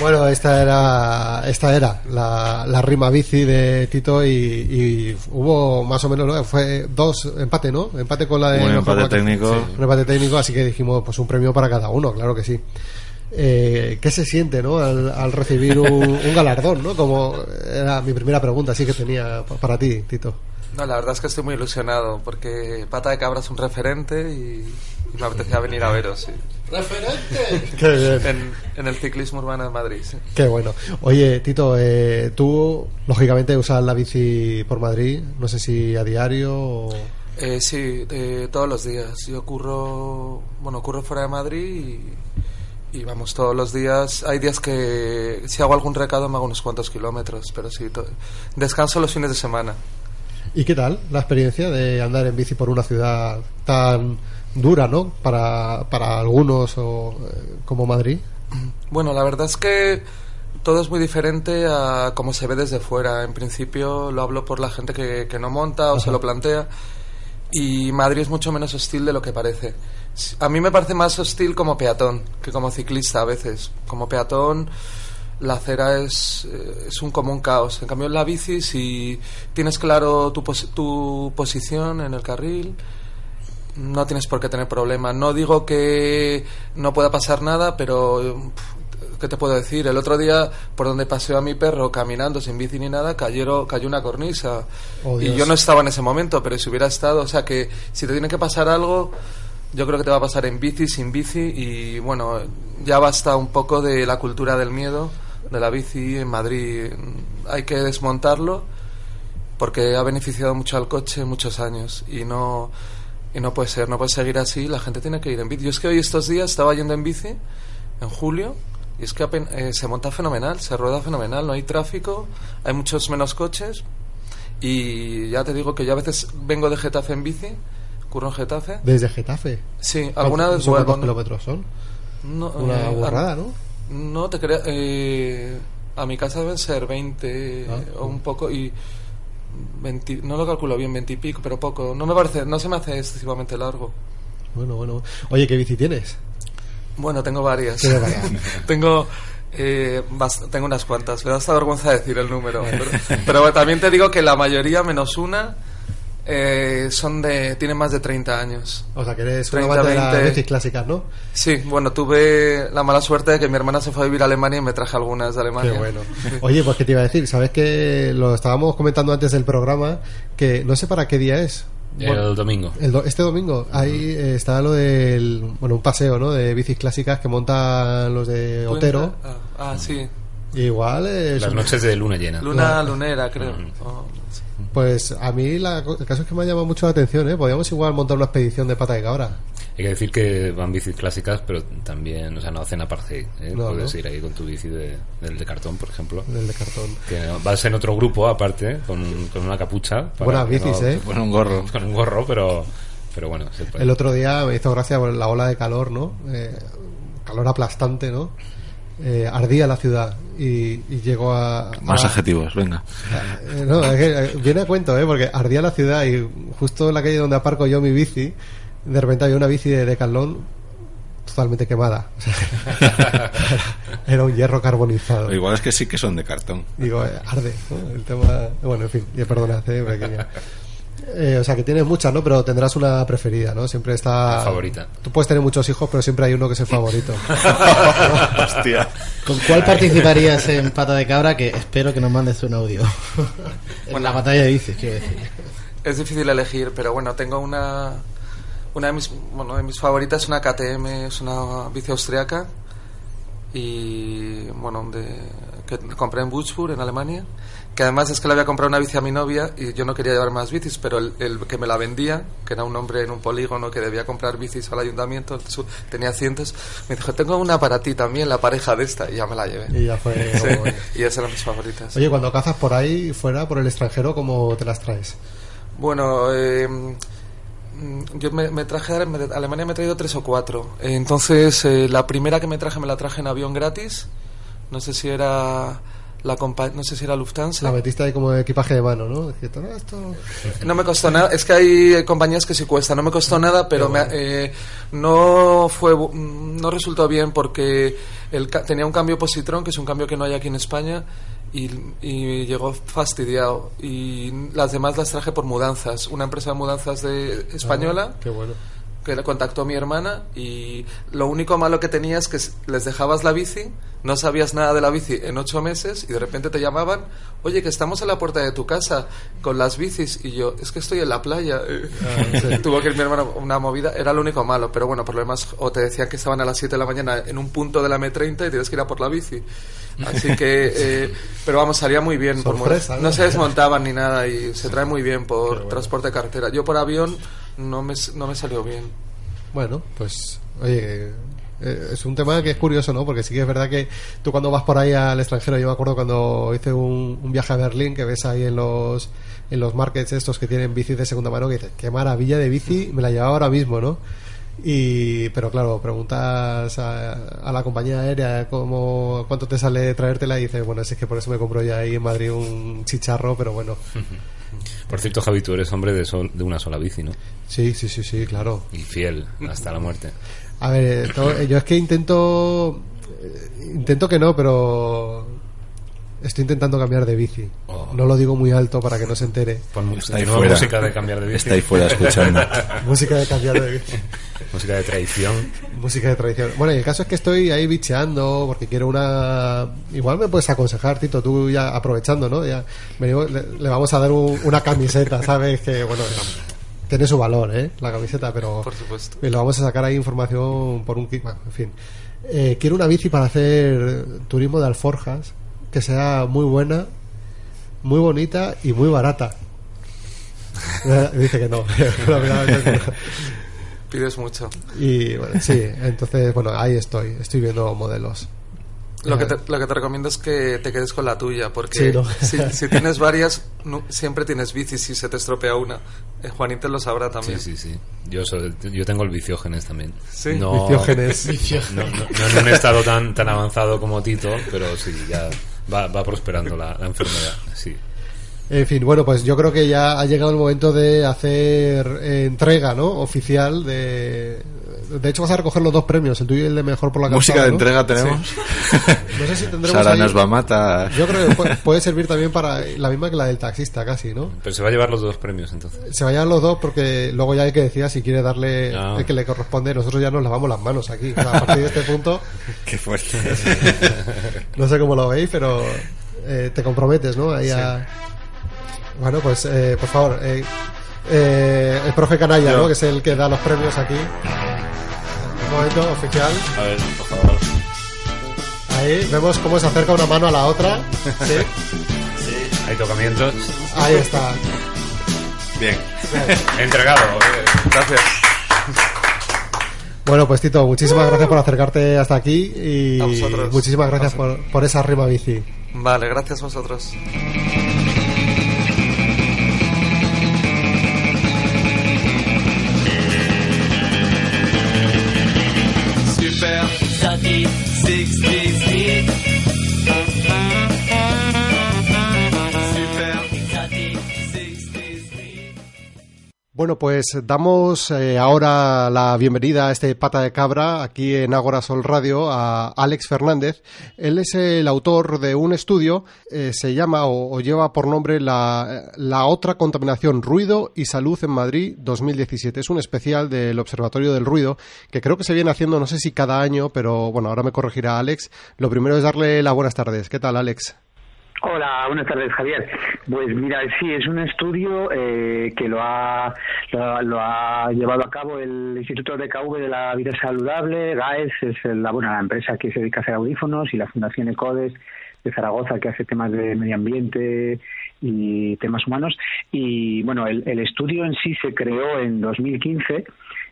Bueno, esta era, esta era la, la rima bici de Tito y, y hubo más o menos, ¿no? fue dos empate, ¿no? Empate con la de
Un
mejor
empate técnico.
Sí, un empate técnico, así que dijimos pues un premio para cada uno, claro que sí. Eh, ¿Qué se siente, no? Al, al recibir un, un galardón, ¿no? Como era mi primera pregunta, así que tenía pa- para ti, Tito.
No, la verdad es que estoy muy ilusionado porque Pata de Cabra es un referente y, y me apetecía venir a veros. sí.
¡Referente! Qué bien.
En, en el ciclismo urbano de Madrid. sí.
Qué bueno. Oye, Tito, eh, tú lógicamente usas la bici por Madrid, no sé si a diario o...
Eh, sí, eh, todos los días. Yo curro, bueno, curro fuera de Madrid y, y vamos todos los días. Hay días que si hago algún recado me hago unos cuantos kilómetros, pero sí, descanso los fines de semana.
¿Y qué tal la experiencia de andar en bici por una ciudad tan dura, ¿no? Para, para algunos o, eh, como Madrid.
Bueno, la verdad es que todo es muy diferente a cómo se ve desde fuera. En principio lo hablo por la gente que, que no monta o se lo plantea. Y Madrid es mucho menos hostil de lo que parece. A mí me parece más hostil como peatón que como ciclista a veces. Como peatón la acera es, eh, es un común caos. En cambio en la bici si tienes claro tu, pos- tu posición en el carril, no tienes por qué tener problema. No digo que no pueda pasar nada, pero ¿qué te puedo decir? El otro día, por donde paseo a mi perro caminando sin bici ni nada, cayeron, cayó una cornisa.
Oh,
y yo no estaba en ese momento, pero si hubiera estado, o sea que si te tiene que pasar algo, yo creo que te va a pasar en bici, sin bici y bueno, ya basta un poco de la cultura del miedo de la bici en Madrid. Hay que desmontarlo porque ha beneficiado mucho al coche muchos años y no y no puede ser, no puede seguir así, la gente tiene que ir en bici. Yo es que hoy estos días estaba yendo en bici en julio y es que eh, se monta fenomenal, se rueda fenomenal, no hay tráfico, hay muchos menos coches y ya te digo que yo a veces vengo de Getafe en bici, curro en Getafe.
Desde Getafe.
Sí, alguna vez
¿Son
vuelvo,
¿Cuántos kilómetros son?
No,
Una
eh,
borrada, ¿no?
No, te creas. eh, a mi casa deben ser 20
Ah.
o un poco y. 20, no lo calculo bien, 20 y pico, pero poco. No me parece, no se me hace excesivamente largo.
Bueno, bueno. Oye, ¿qué bici tienes?
Bueno, tengo varias. Tengo. eh, tengo unas cuantas. Me da hasta vergüenza decir el número. pero, pero también te digo que la mayoría, menos una, eh, son de. tienen más de 30 años.
O sea, que eres
30,
una banda de las
20.
bicis clásicas, ¿no?
Sí, bueno, tuve la mala suerte de que mi hermana se fue a vivir a Alemania y me traje algunas de Alemania.
Qué bueno. Oye, pues qué te iba a decir, sabes que lo estábamos comentando antes del programa, que no sé para qué día es.
El domingo.
el do- este domingo ahí eh, está lo del bueno un paseo no de bicis clásicas que montan los de Otero
Ah, ah, sí.
igual eh,
Las noches de luna llena.
Luna lunera, creo. Oh,
pues a mí la el caso es que me ha llamado mucho la atención eh podríamos igual montar una expedición de pata de cabra
Hay que decir que van bicis clásicas, pero también, o sea, no hacen apartheid. ¿eh?
No,
Puedes
¿no?
ir ahí con tu bici de, del de cartón, por ejemplo.
del de cartón
Que vas en otro grupo aparte, con, con una capucha. para
Buenas bicis, ¿eh?
Con un gorro.
Con un gorro, pero, pero bueno, se puede.
el otro día me hizo gracia por la ola de calor no Eh, calor aplastante no Eh, ardía la ciudad y, y llegó a
Más
a-
adjetivos, venga.
Eh, No, es que eh, viene a cuento, ¿eh? Porque ardía la ciudad y justo en la calle donde aparco yo mi bici, de repente había una bici de Decathlon totalmente quemada. Era un hierro carbonizado.
Igual es que sí que son de cartón.
Digo, eh, arde, ¿no? El tema... Bueno, en fin, ya perdonad, ¿eh? Pequeña. Eh, o sea, que tienes muchas, ¿no? Pero tendrás una preferida, ¿no? Siempre está...
La favorita.
Tú puedes tener muchos hijos, pero siempre hay uno que es el favorito.
Hostia.
¿Con cuál participarías en Pata de Cabra? Que espero que nos mandes un audio. en la batalla de bicis, quiero decir.
Es difícil elegir, pero bueno, tengo una. Una de mis, bueno, de mis favoritas es una KTM, es una bici austriaca. Y bueno, de, que compré en Würzburg, en Alemania. Que además es que le había comprado una bici a mi novia y yo no quería llevar más bicis, pero el, el que me la vendía, que era un hombre en un polígono que debía comprar bicis al ayuntamiento, su- tenía cientos, me dijo: Tengo una para ti también, la pareja de esta, y ya me la llevé.
Y ya fue...
Sí,
bueno.
y esas eran mis favoritas.
Oye, cuando cazas por ahí, fuera, por el extranjero, ¿cómo te las traes?
Bueno, eh, mm, yo me, me traje de Alemania me he traído tres o cuatro. Entonces, eh, la primera que me traje me la traje en avión gratis. No sé si era la no sé si era Lufthansa.
La metiste ahí como equipaje de mano, ¿no? Dijiste, "No, esto...
No me costó nada. Es que hay compañías que sí cuesta. No me costó nada, pero me- eh, no fue, no resultó bien porque el ca- tenía un cambio positrón, que es un cambio que no hay aquí en España, y, y llegó fastidiado. Y las demás las traje por mudanzas. Una empresa de mudanzas de española
Ah, qué bueno.
Que le contactó mi hermana y lo único malo que tenía es que les dejabas la bici, no sabías nada de la bici en ocho meses y de repente te llamaban, oye, que estamos en la puerta de tu casa con las bicis y yo, es que estoy en la playa. Tuvo que ir mi hermana a una movida, era lo único malo, pero bueno, por lo demás, o te decían que estaban a las 7 de la mañana en un punto de la M30 y tienes que ir a por la bici. Así que, eh, pero vamos, salía muy bien. por
¿no?
no se desmontaban ni nada y se trae muy bien por transporte de carretera. Yo por avión no me, no me salió bien.
Bueno, pues, oye, eh, es un tema que es curioso, ¿no? Porque sí que es verdad que tú cuando vas por ahí al extranjero, yo me acuerdo cuando hice un, un viaje a Berlín, que ves ahí en los, en los markets estos que tienen bicis de segunda mano, que dices, qué maravilla de bici, me la llevaba ahora mismo, ¿no? Y, pero claro, preguntas a, a la compañía aérea cómo, cuánto te sale traértela y dices, bueno, si es que por eso me compro ya ahí en Madrid un chicharro, pero bueno.
Por cierto, Javi, tú eres hombre de, sol- de una sola bici, ¿no?
Sí, sí, sí, sí, claro.
Y fiel hasta la muerte.
A ver, eh, to- yo es que intento. eh, Intento que no, pero. Estoy intentando cambiar de bici.
Oh.
No lo digo muy alto para que no se entere.
Pon mu-
Está ahí
nueva
fuera.
música de cambiar de bici.
Está ahí fuera escuchando.
Música de cambiar de bici.
Música de traición.
Música de tradición. Bueno, y el caso es que estoy ahí bicheando porque quiero una. Igual me puedes aconsejar, Tito, tú ya aprovechando, ¿no? Ya venimos- le, le vamos a dar un- una camiseta, ¿sabes? Que bueno, tiene su valor, ¿eh? La camiseta, pero.
Por supuesto.
Lo vamos a sacar ahí información por un. Bueno, en fin. Eh, quiero una bici para hacer turismo de alforjas que sea muy buena, muy bonita y muy barata. Dice que no.
Pides mucho.
Y bueno, sí, entonces, bueno, ahí estoy. Estoy viendo modelos.
Lo que, te, lo que te recomiendo es que te quedes con la tuya, porque si, si, tienes varias, no, siempre tienes bici si se te estropea una. Eh, Juanito lo sabrá también.
Sí, sí, sí. Yo, soy, yo tengo el viciógenes también.
Sí,
no, viciógenes.
No, no, no, en un estado tan, tan avanzado como Tito, pero sí, ya va, va prosperando la, la enfermedad. Sí.
En fin, bueno, pues yo creo que ya ha llegado el momento de hacer eh, entrega, ¿no? Oficial de... De hecho vas a recoger los dos premios, el tuyo y el de mejor por la
Música de
¿no?
entrega tenemos.
Sí. No sé si tendremos
Sara
ahí-
nos va a matar.
Yo creo que puede, puede servir también para la misma que la del taxista, casi, ¿no?
Pero se va a llevar los dos premios entonces.
Se vayan los dos porque luego ya hay que decir si quiere darle el que le corresponde. Nosotros ya nos lavamos las manos aquí. O sea, a partir de este punto,
Qué fuerte.
no sé cómo lo veis, pero eh, te comprometes, ¿no? Ahí a... Bueno, pues eh, por favor, eh, eh, el profe Canalla. ¿no? Que es el que da los premios aquí. Un momento oficial.
A ver, por favor.
Ahí vemos cómo se acerca una mano a la otra. Sí.
Hay tocamientos.
Ahí está.
Bien.
Entregado.
Gracias.
Bueno, pues Tito, muchísimas gracias por acercarte hasta aquí y
A vosotros.
muchísimas gracias por, por esa rima bici.
Vale, gracias a vosotros.
feet, six days deep.
Bueno, pues damos eh, ahora la bienvenida a este pata de cabra aquí en Ágora Sol Radio a Alex Fernández. Él es el autor de un estudio, eh, se llama o, o lleva por nombre la, la otra contaminación, ruido y salud en Madrid 2017. Es un especial del Observatorio del Ruido que creo que se viene haciendo, no sé si cada año, pero bueno, ahora me corregirá Alex. Lo primero es darle las buenas tardes. ¿Qué tal, Alex?
Hola, buenas tardes, Javier. Pues mira, sí, es un estudio eh, que lo ha, lo, ha- llevado a cabo el Instituto de KV de la Vida Saludable, GAES es la, bueno, la empresa que se dedica a hacer audífonos y la Fundación ECODES de Zaragoza que hace temas de medio ambiente y temas humanos. Y bueno, el, el estudio en sí se creó en 2015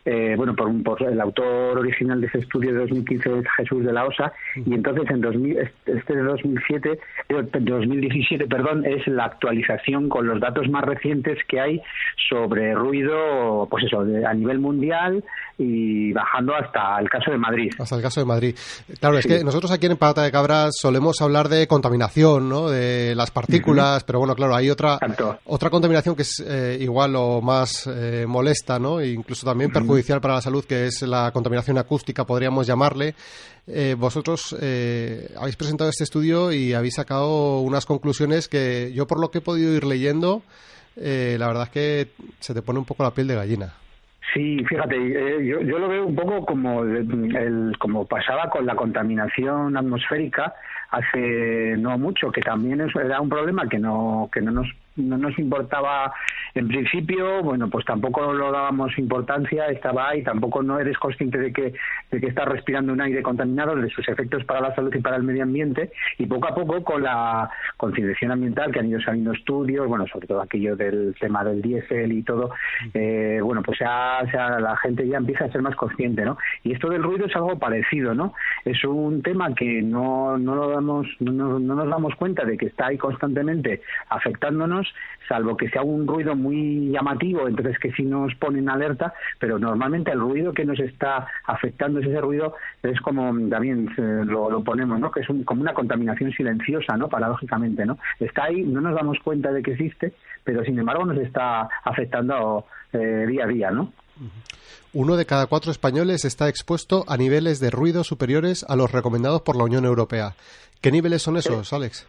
eh, bueno, por, un- por el autor original de ese estudio de 2015 es Jesús de la Osa, y entonces en 2000, este de 2007, eh, 2017, perdón, es la actualización con los datos más recientes que hay sobre ruido, pues eso, de- a nivel mundial y bajando hasta el caso de Madrid.
Hasta el caso de Madrid. Claro, es que nosotros aquí en Pata de Cabras solemos hablar de contaminación, ¿no? De las partículas, pero bueno, claro, hay otra otra contaminación que es eh, igual o más eh, molesta, ¿no? E incluso también perjudicial para la salud, que es la contaminación acústica, podríamos llamarle. Eh, vosotros eh, habéis presentado este estudio y habéis sacado unas conclusiones que yo, por lo que he podido ir leyendo, eh, la verdad es que se te pone un poco la piel de gallina.
Sí, fíjate, eh, yo, yo lo veo un poco como, el, el- como pasaba con la contaminación atmosférica hace no mucho, que también era un problema que no, que no nos no nos importaba en principio, bueno, pues tampoco lo dábamos importancia, estaba ahí, tampoco no eres consciente de que, de que estás respirando un aire contaminado, de sus efectos para la salud y para el medio ambiente, y poco a poco con la concienciación ambiental que han ido saliendo estudios, bueno, sobre todo aquello del tema del diésel y todo, eh, bueno, pues ya, ya la gente ya empieza a ser más consciente, ¿no? Y esto del ruido es algo parecido, ¿no? Es un tema que no, no, lo damos, no, no- no nos damos cuenta de que está ahí constantemente afectándonos, salvo que sea un ruido muy llamativo, entonces que sí nos pone en alerta, pero normalmente el ruido que nos está afectando es ese ruido, es como también eh, lo, lo ponemos, ¿no? Que es un- como una contaminación silenciosa, ¿no? Paradójicamente, ¿no? Está ahí, no nos damos cuenta de que existe, pero sin embargo nos está afectando eh, día a día, ¿no?
Uno de cada cuatro españoles está expuesto a niveles de ruido superiores a los recomendados por la Unión Europea. ¿Qué niveles son esos, Alex?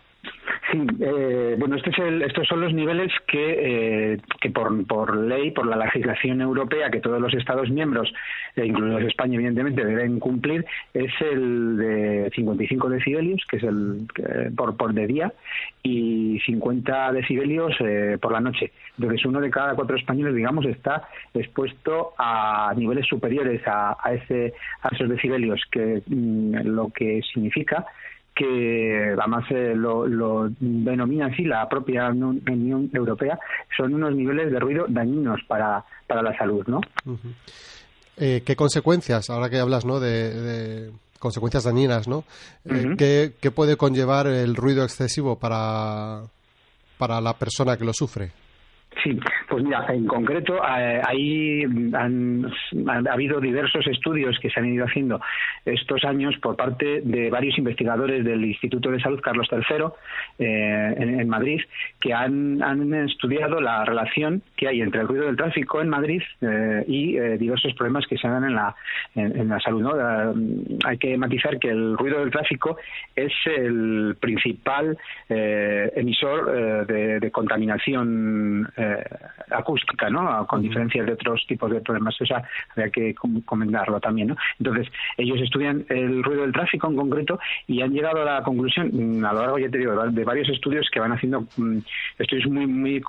Sí, eh, bueno, este es el, estos son los niveles que, eh, que por, por ley, por la legislación europea, que todos los Estados miembros, eh, incluidos España, evidentemente, deben cumplir, es el de 55 decibelios, que es el por, por de día, y 50 decibelios eh, por la noche. Entonces, uno de cada cuatro españoles, digamos, está expuesto a niveles superiores a, a, ese, a esos decibelios, que mm, lo que significa que además eh, lo, lo, denomina así la propia Unión Europea, son unos niveles de ruido dañinos para, para la salud, ¿no?
Uh -huh. eh, ¿Qué consecuencias, ahora que hablas, ¿no? de, de consecuencias dañinas, ¿no? Uh -huh. ¿qué, ¿qué, puede conllevar el ruido excesivo para, para la persona que lo sufre?
Sí, pues mira, en concreto eh, ahí han, ha habido diversos estudios que se han ido haciendo estos años por parte de varios investigadores del Instituto de Salud Carlos III eh, en, Madrid que han, han, estudiado la relación que hay entre el ruido del tráfico en Madrid eh, y eh, diversos problemas que se dan en la, en, la salud. ¿no? Eh, hay que matizar que el ruido del tráfico es el principal emisor de contaminación eh, acústica, ¿no? Con uh -huh. diferencia de otros tipos de problemas. O sea, habría que comentarlo también, ¿no? Entonces, ellos estudian el ruido del tráfico en concreto y han llegado a la conclusión, mm, a lo largo, ya te digo, de varios estudios que van haciendo mmm, estudios muy, muy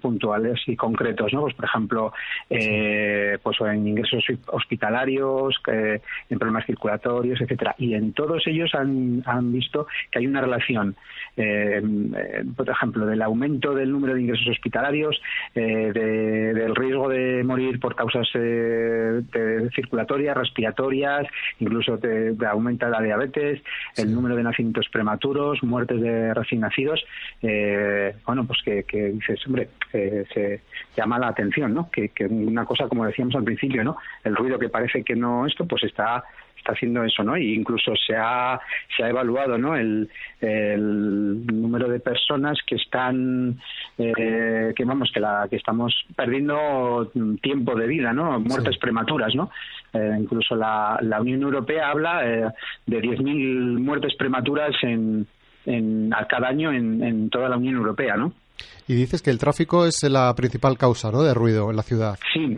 puntuales y concretos, ¿no? Pues, por ejemplo, eh, pues en ingresos hospitalarios, eh, en problemas circulatorios, etcétera. Y en todos ellos han, han visto que hay una relación, eh, por ejemplo, del aumento del número de ingresos hospitalarios, eh, de, del riesgo de morir por causas eh, de circulatorias, respiratorias, incluso te, te, aumenta la diabetes, sí. el número de nacimientos prematuros, muertes de recién nacidos. Eh, bueno, pues que, que dices, hombre, eh, se llama la atención, ¿no? Que, que una cosa, como decíamos al principio, ¿no? El ruido que parece que no esto, pues está está haciendo eso, ¿no? Y incluso se ha, se ha evaluado, ¿no? El, el número de personas que están, eh, que vamos, que la, que estamos perdiendo tiempo de vida, ¿no? Muertes sí. prematuras, ¿no? Eh, incluso la, la Unión Europea habla eh, de 10.000 muertes prematuras en, en, a cada año en, en toda la Unión Europea, ¿no?
Y dices que el tráfico es la principal causa, ¿no? De ruido en la ciudad.
Sí,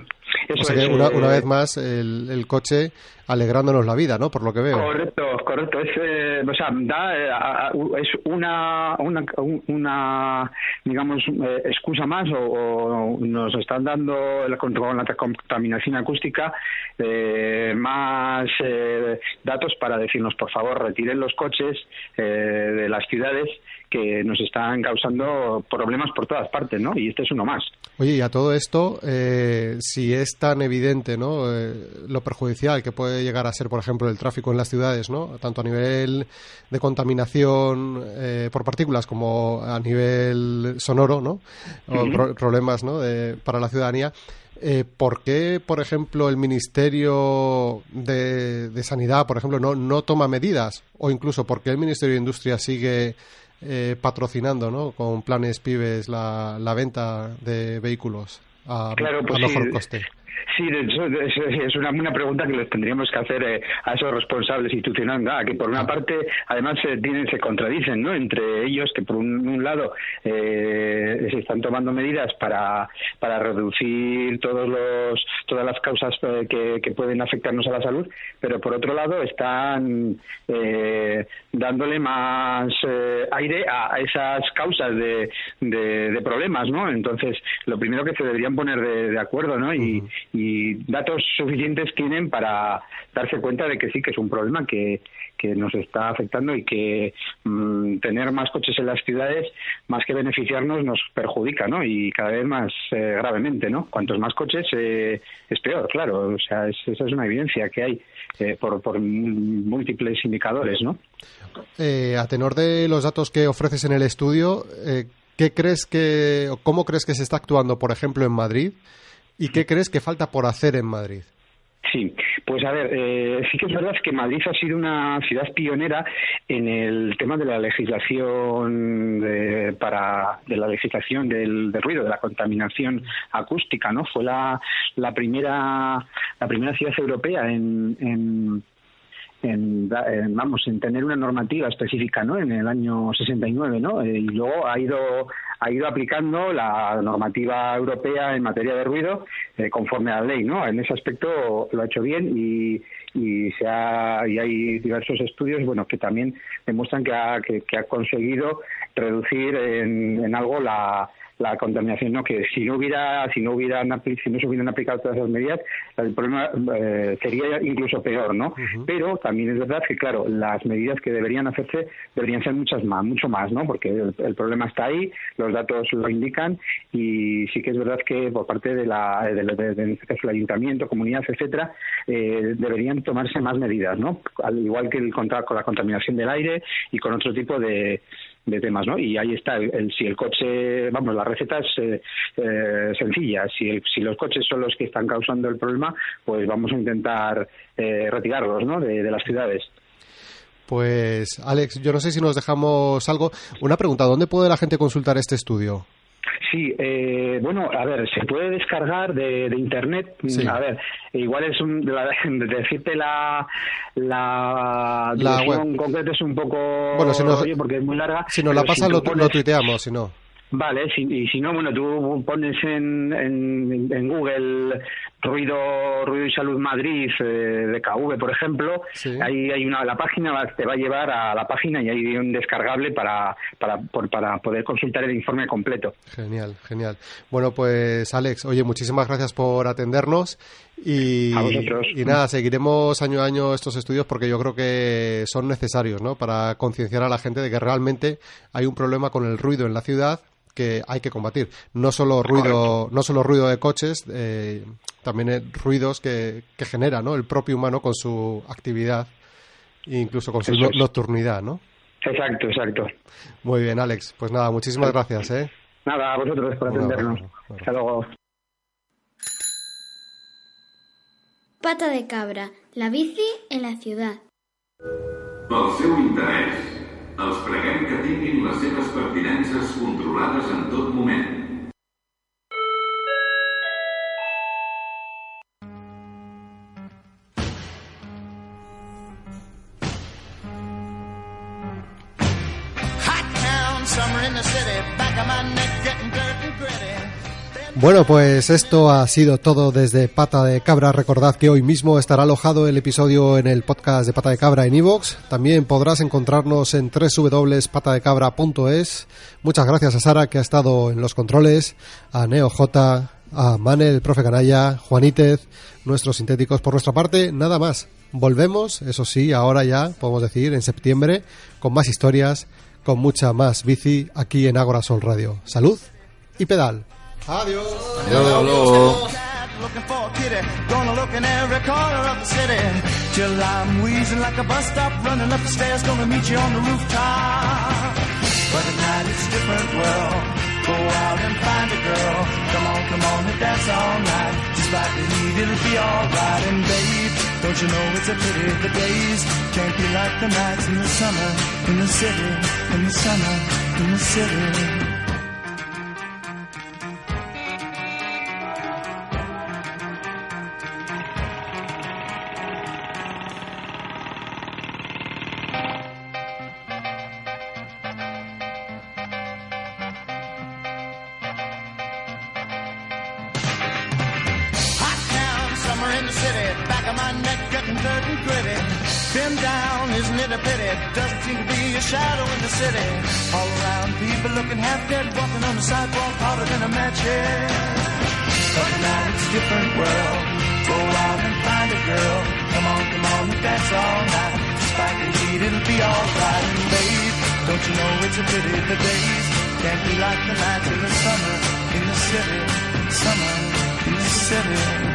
eso o sea que una, una, vez más el, el, coche alegrándonos la vida, ¿no? Por lo que veo.
Correcto, correcto. Es, eh, o sea, da, eh, es una, una, una digamos, eh, excusa más o, o, nos están dando el control la contaminación acústica eh, más datos para decirnos, por favor, retiren los coches de las ciudades que nos están causando problemas por todas partes, ¿no? Y este es uno más.
Oye, y a todo esto, eh, es tan evidente, ¿no? Eh, lo perjudicial que puede llegar a ser, por ejemplo, el tráfico en las ciudades, ¿no? Tanto a nivel de contaminación eh, por partículas como a nivel sonoro, ¿no? O uh -huh. pro problemas, ¿no? De, para la ciudadanía. Eh, ¿Por qué, por ejemplo, el Ministerio de, de Sanidad, por ejemplo, no, no toma medidas? O incluso, ¿por qué el Ministerio de Industria sigue eh, patrocinando ¿no? con planes pibes la, la venta de vehículos a,
claro, pues
a mejor
sí.
coste.
Sí, es una, una pregunta que les tendríamos que hacer eh, a esos responsables institucionales, ah, que por una parte además se, tienen, se contradicen ¿no? entre ellos, que por un, un lado eh, se están tomando medidas para, para reducir todos los, todas las causas eh, que, que, pueden afectarnos a la salud, pero por otro lado están eh, dándole más eh, aire a, a, esas causas de, de, de, problemas, ¿no? Entonces, lo primero que se deberían poner de, de acuerdo, ¿no? Y, uh -huh y datos suficientes tienen para darse cuenta de que sí que es un problema que, que nos está afectando y que mmm, tener más coches en las ciudades más que beneficiarnos nos perjudica no y cada vez más eh, gravemente no cuantos más coches eh, es peor claro. O sea es, esa es una evidencia que hay eh, por, por múltiples indicadores no
eh, a tenor de los datos que ofreces en el estudio eh, ¿qué crees que cómo crees que se está actuando por ejemplo en Madrid ¿Y qué crees que falta por hacer en Madrid?
Sí, pues a ver, eh, sí que es verdad que Madrid ha sido una ciudad pionera en el tema de la legislación de, para de la legislación del, ruido, de la contaminación acústica, ¿no? Fue la, la primera la primera ciudad europea en en, en, vamos en tener una normativa específica no en el año 69 no Eh, y luego ha ido ha ido aplicando la normativa europea en materia de ruido eh, conforme a la ley no en ese aspecto lo ha hecho bien y y se ha y hay diversos estudios bueno que también demuestran que ha que, que ha conseguido reducir en, en algo la la contaminación no que si no hubiera si no hubieran si no se hubieran aplicado todas esas medidas el problema eh, sería incluso peor no pero también es verdad que claro las medidas que deberían hacerse deberían ser muchas más mucho más no porque el, el problema está ahí los datos lo indican y sí que es verdad que por parte de la de, de- el ayuntamiento comunidad etcétera eh, deberían tomarse más medidas no al igual que el contra con la contaminación del aire y con otro tipo de de temas, ¿no? Y ahí está, el, si el coche, vamos, la receta es eh, eh, sencilla. Si, el- si los coches son los que están causando el problema, pues vamos a intentar eh, retirarlos, ¿no? De las ciudades.
Pues, Alex, yo no sé si nos dejamos algo. Una pregunta, ¿dónde puede la gente consultar este estudio?
Sí, eh, bueno, a ver, se puede descargar de, de internet.
Sí.
A ver, igual es un, la- decirte la, la,
La
dirección concreta es un poco
Bueno, si nos-
porque es muy larga.
Si nos la
tú
lo, tu- lo
pones-
tuiteamos, si no.
Vale, si, y si no, bueno, tú pones en, en, en Google ruido ruido y salud Madrid eh, de KV, por ejemplo, ahí hay una la página te va a llevar a la página y hay un descargable para para por- para poder consultar el informe completo.
Genial, genial. Bueno, pues Alex, oye, muchísimas gracias por atendernos y,
A
y nada, seguiremos año a año estos estudios porque yo creo que son necesarios, ¿no? Para concienciar a la gente de que realmente hay un problema con el ruido en la ciudad que hay que combatir. No solo ruido, no solo ruido de coches, eh, también eh, ruidos que, que genera, ¿no? El propio humano con su actividad, e incluso con su no- nocturnidad, ¿no?
Exacto, exacto.
Muy bien, Alex. Pues nada, muchísimas gracias, ¿eh?
Nada, a vosotros por atendernos. Hasta luego.
Pata de cabra, la bici en la ciudad.
Seu interès, els preguem que tinguin les seves pertinences controlades en tot moment.
Bueno, pues esto ha sido todo desde Pata de Cabra. Recordad que hoy mismo estará alojado el episodio en el podcast de Pata de Cabra en iVoox. También podrás encontrarnos en www.patadecabra.es. Muchas gracias a Sara que ha estado en los controles, a Neo J, a Manel, el profe Canalla, Juanítez, nuestros sintéticos. Por nuestra parte, nada más. Volvemos, eso sí, ahora ya, podemos decir, en septiembre, con más historias, con mucha más bici aquí en Agora Sol Radio. Salud y pedal. Adiós.
Looking for a kitty, gonna look in every corner of the city. Till I'm wheezing like a bus stop, running up the stairs, gonna meet you on the rooftop. But at night it's a different world. Go out and find a girl. Come on, come on and dance all night. Despite the heat, it'll be alright. And babe, don't you know it's a pity the days can't be like the nights in the summer, in the city, in the summer, in the city. Been down, isn't it a pity? Doesn't seem to be a shadow in the city. All around, people looking half dead, walking on the sidewalk harder than a match head. But now it's a different world. Go out and find a girl. Come on, come on, and dance all night. Despite the heat, it'll be alright. And babe, don't you know it's a pity the days can't be like the nights in the summer in the city, summer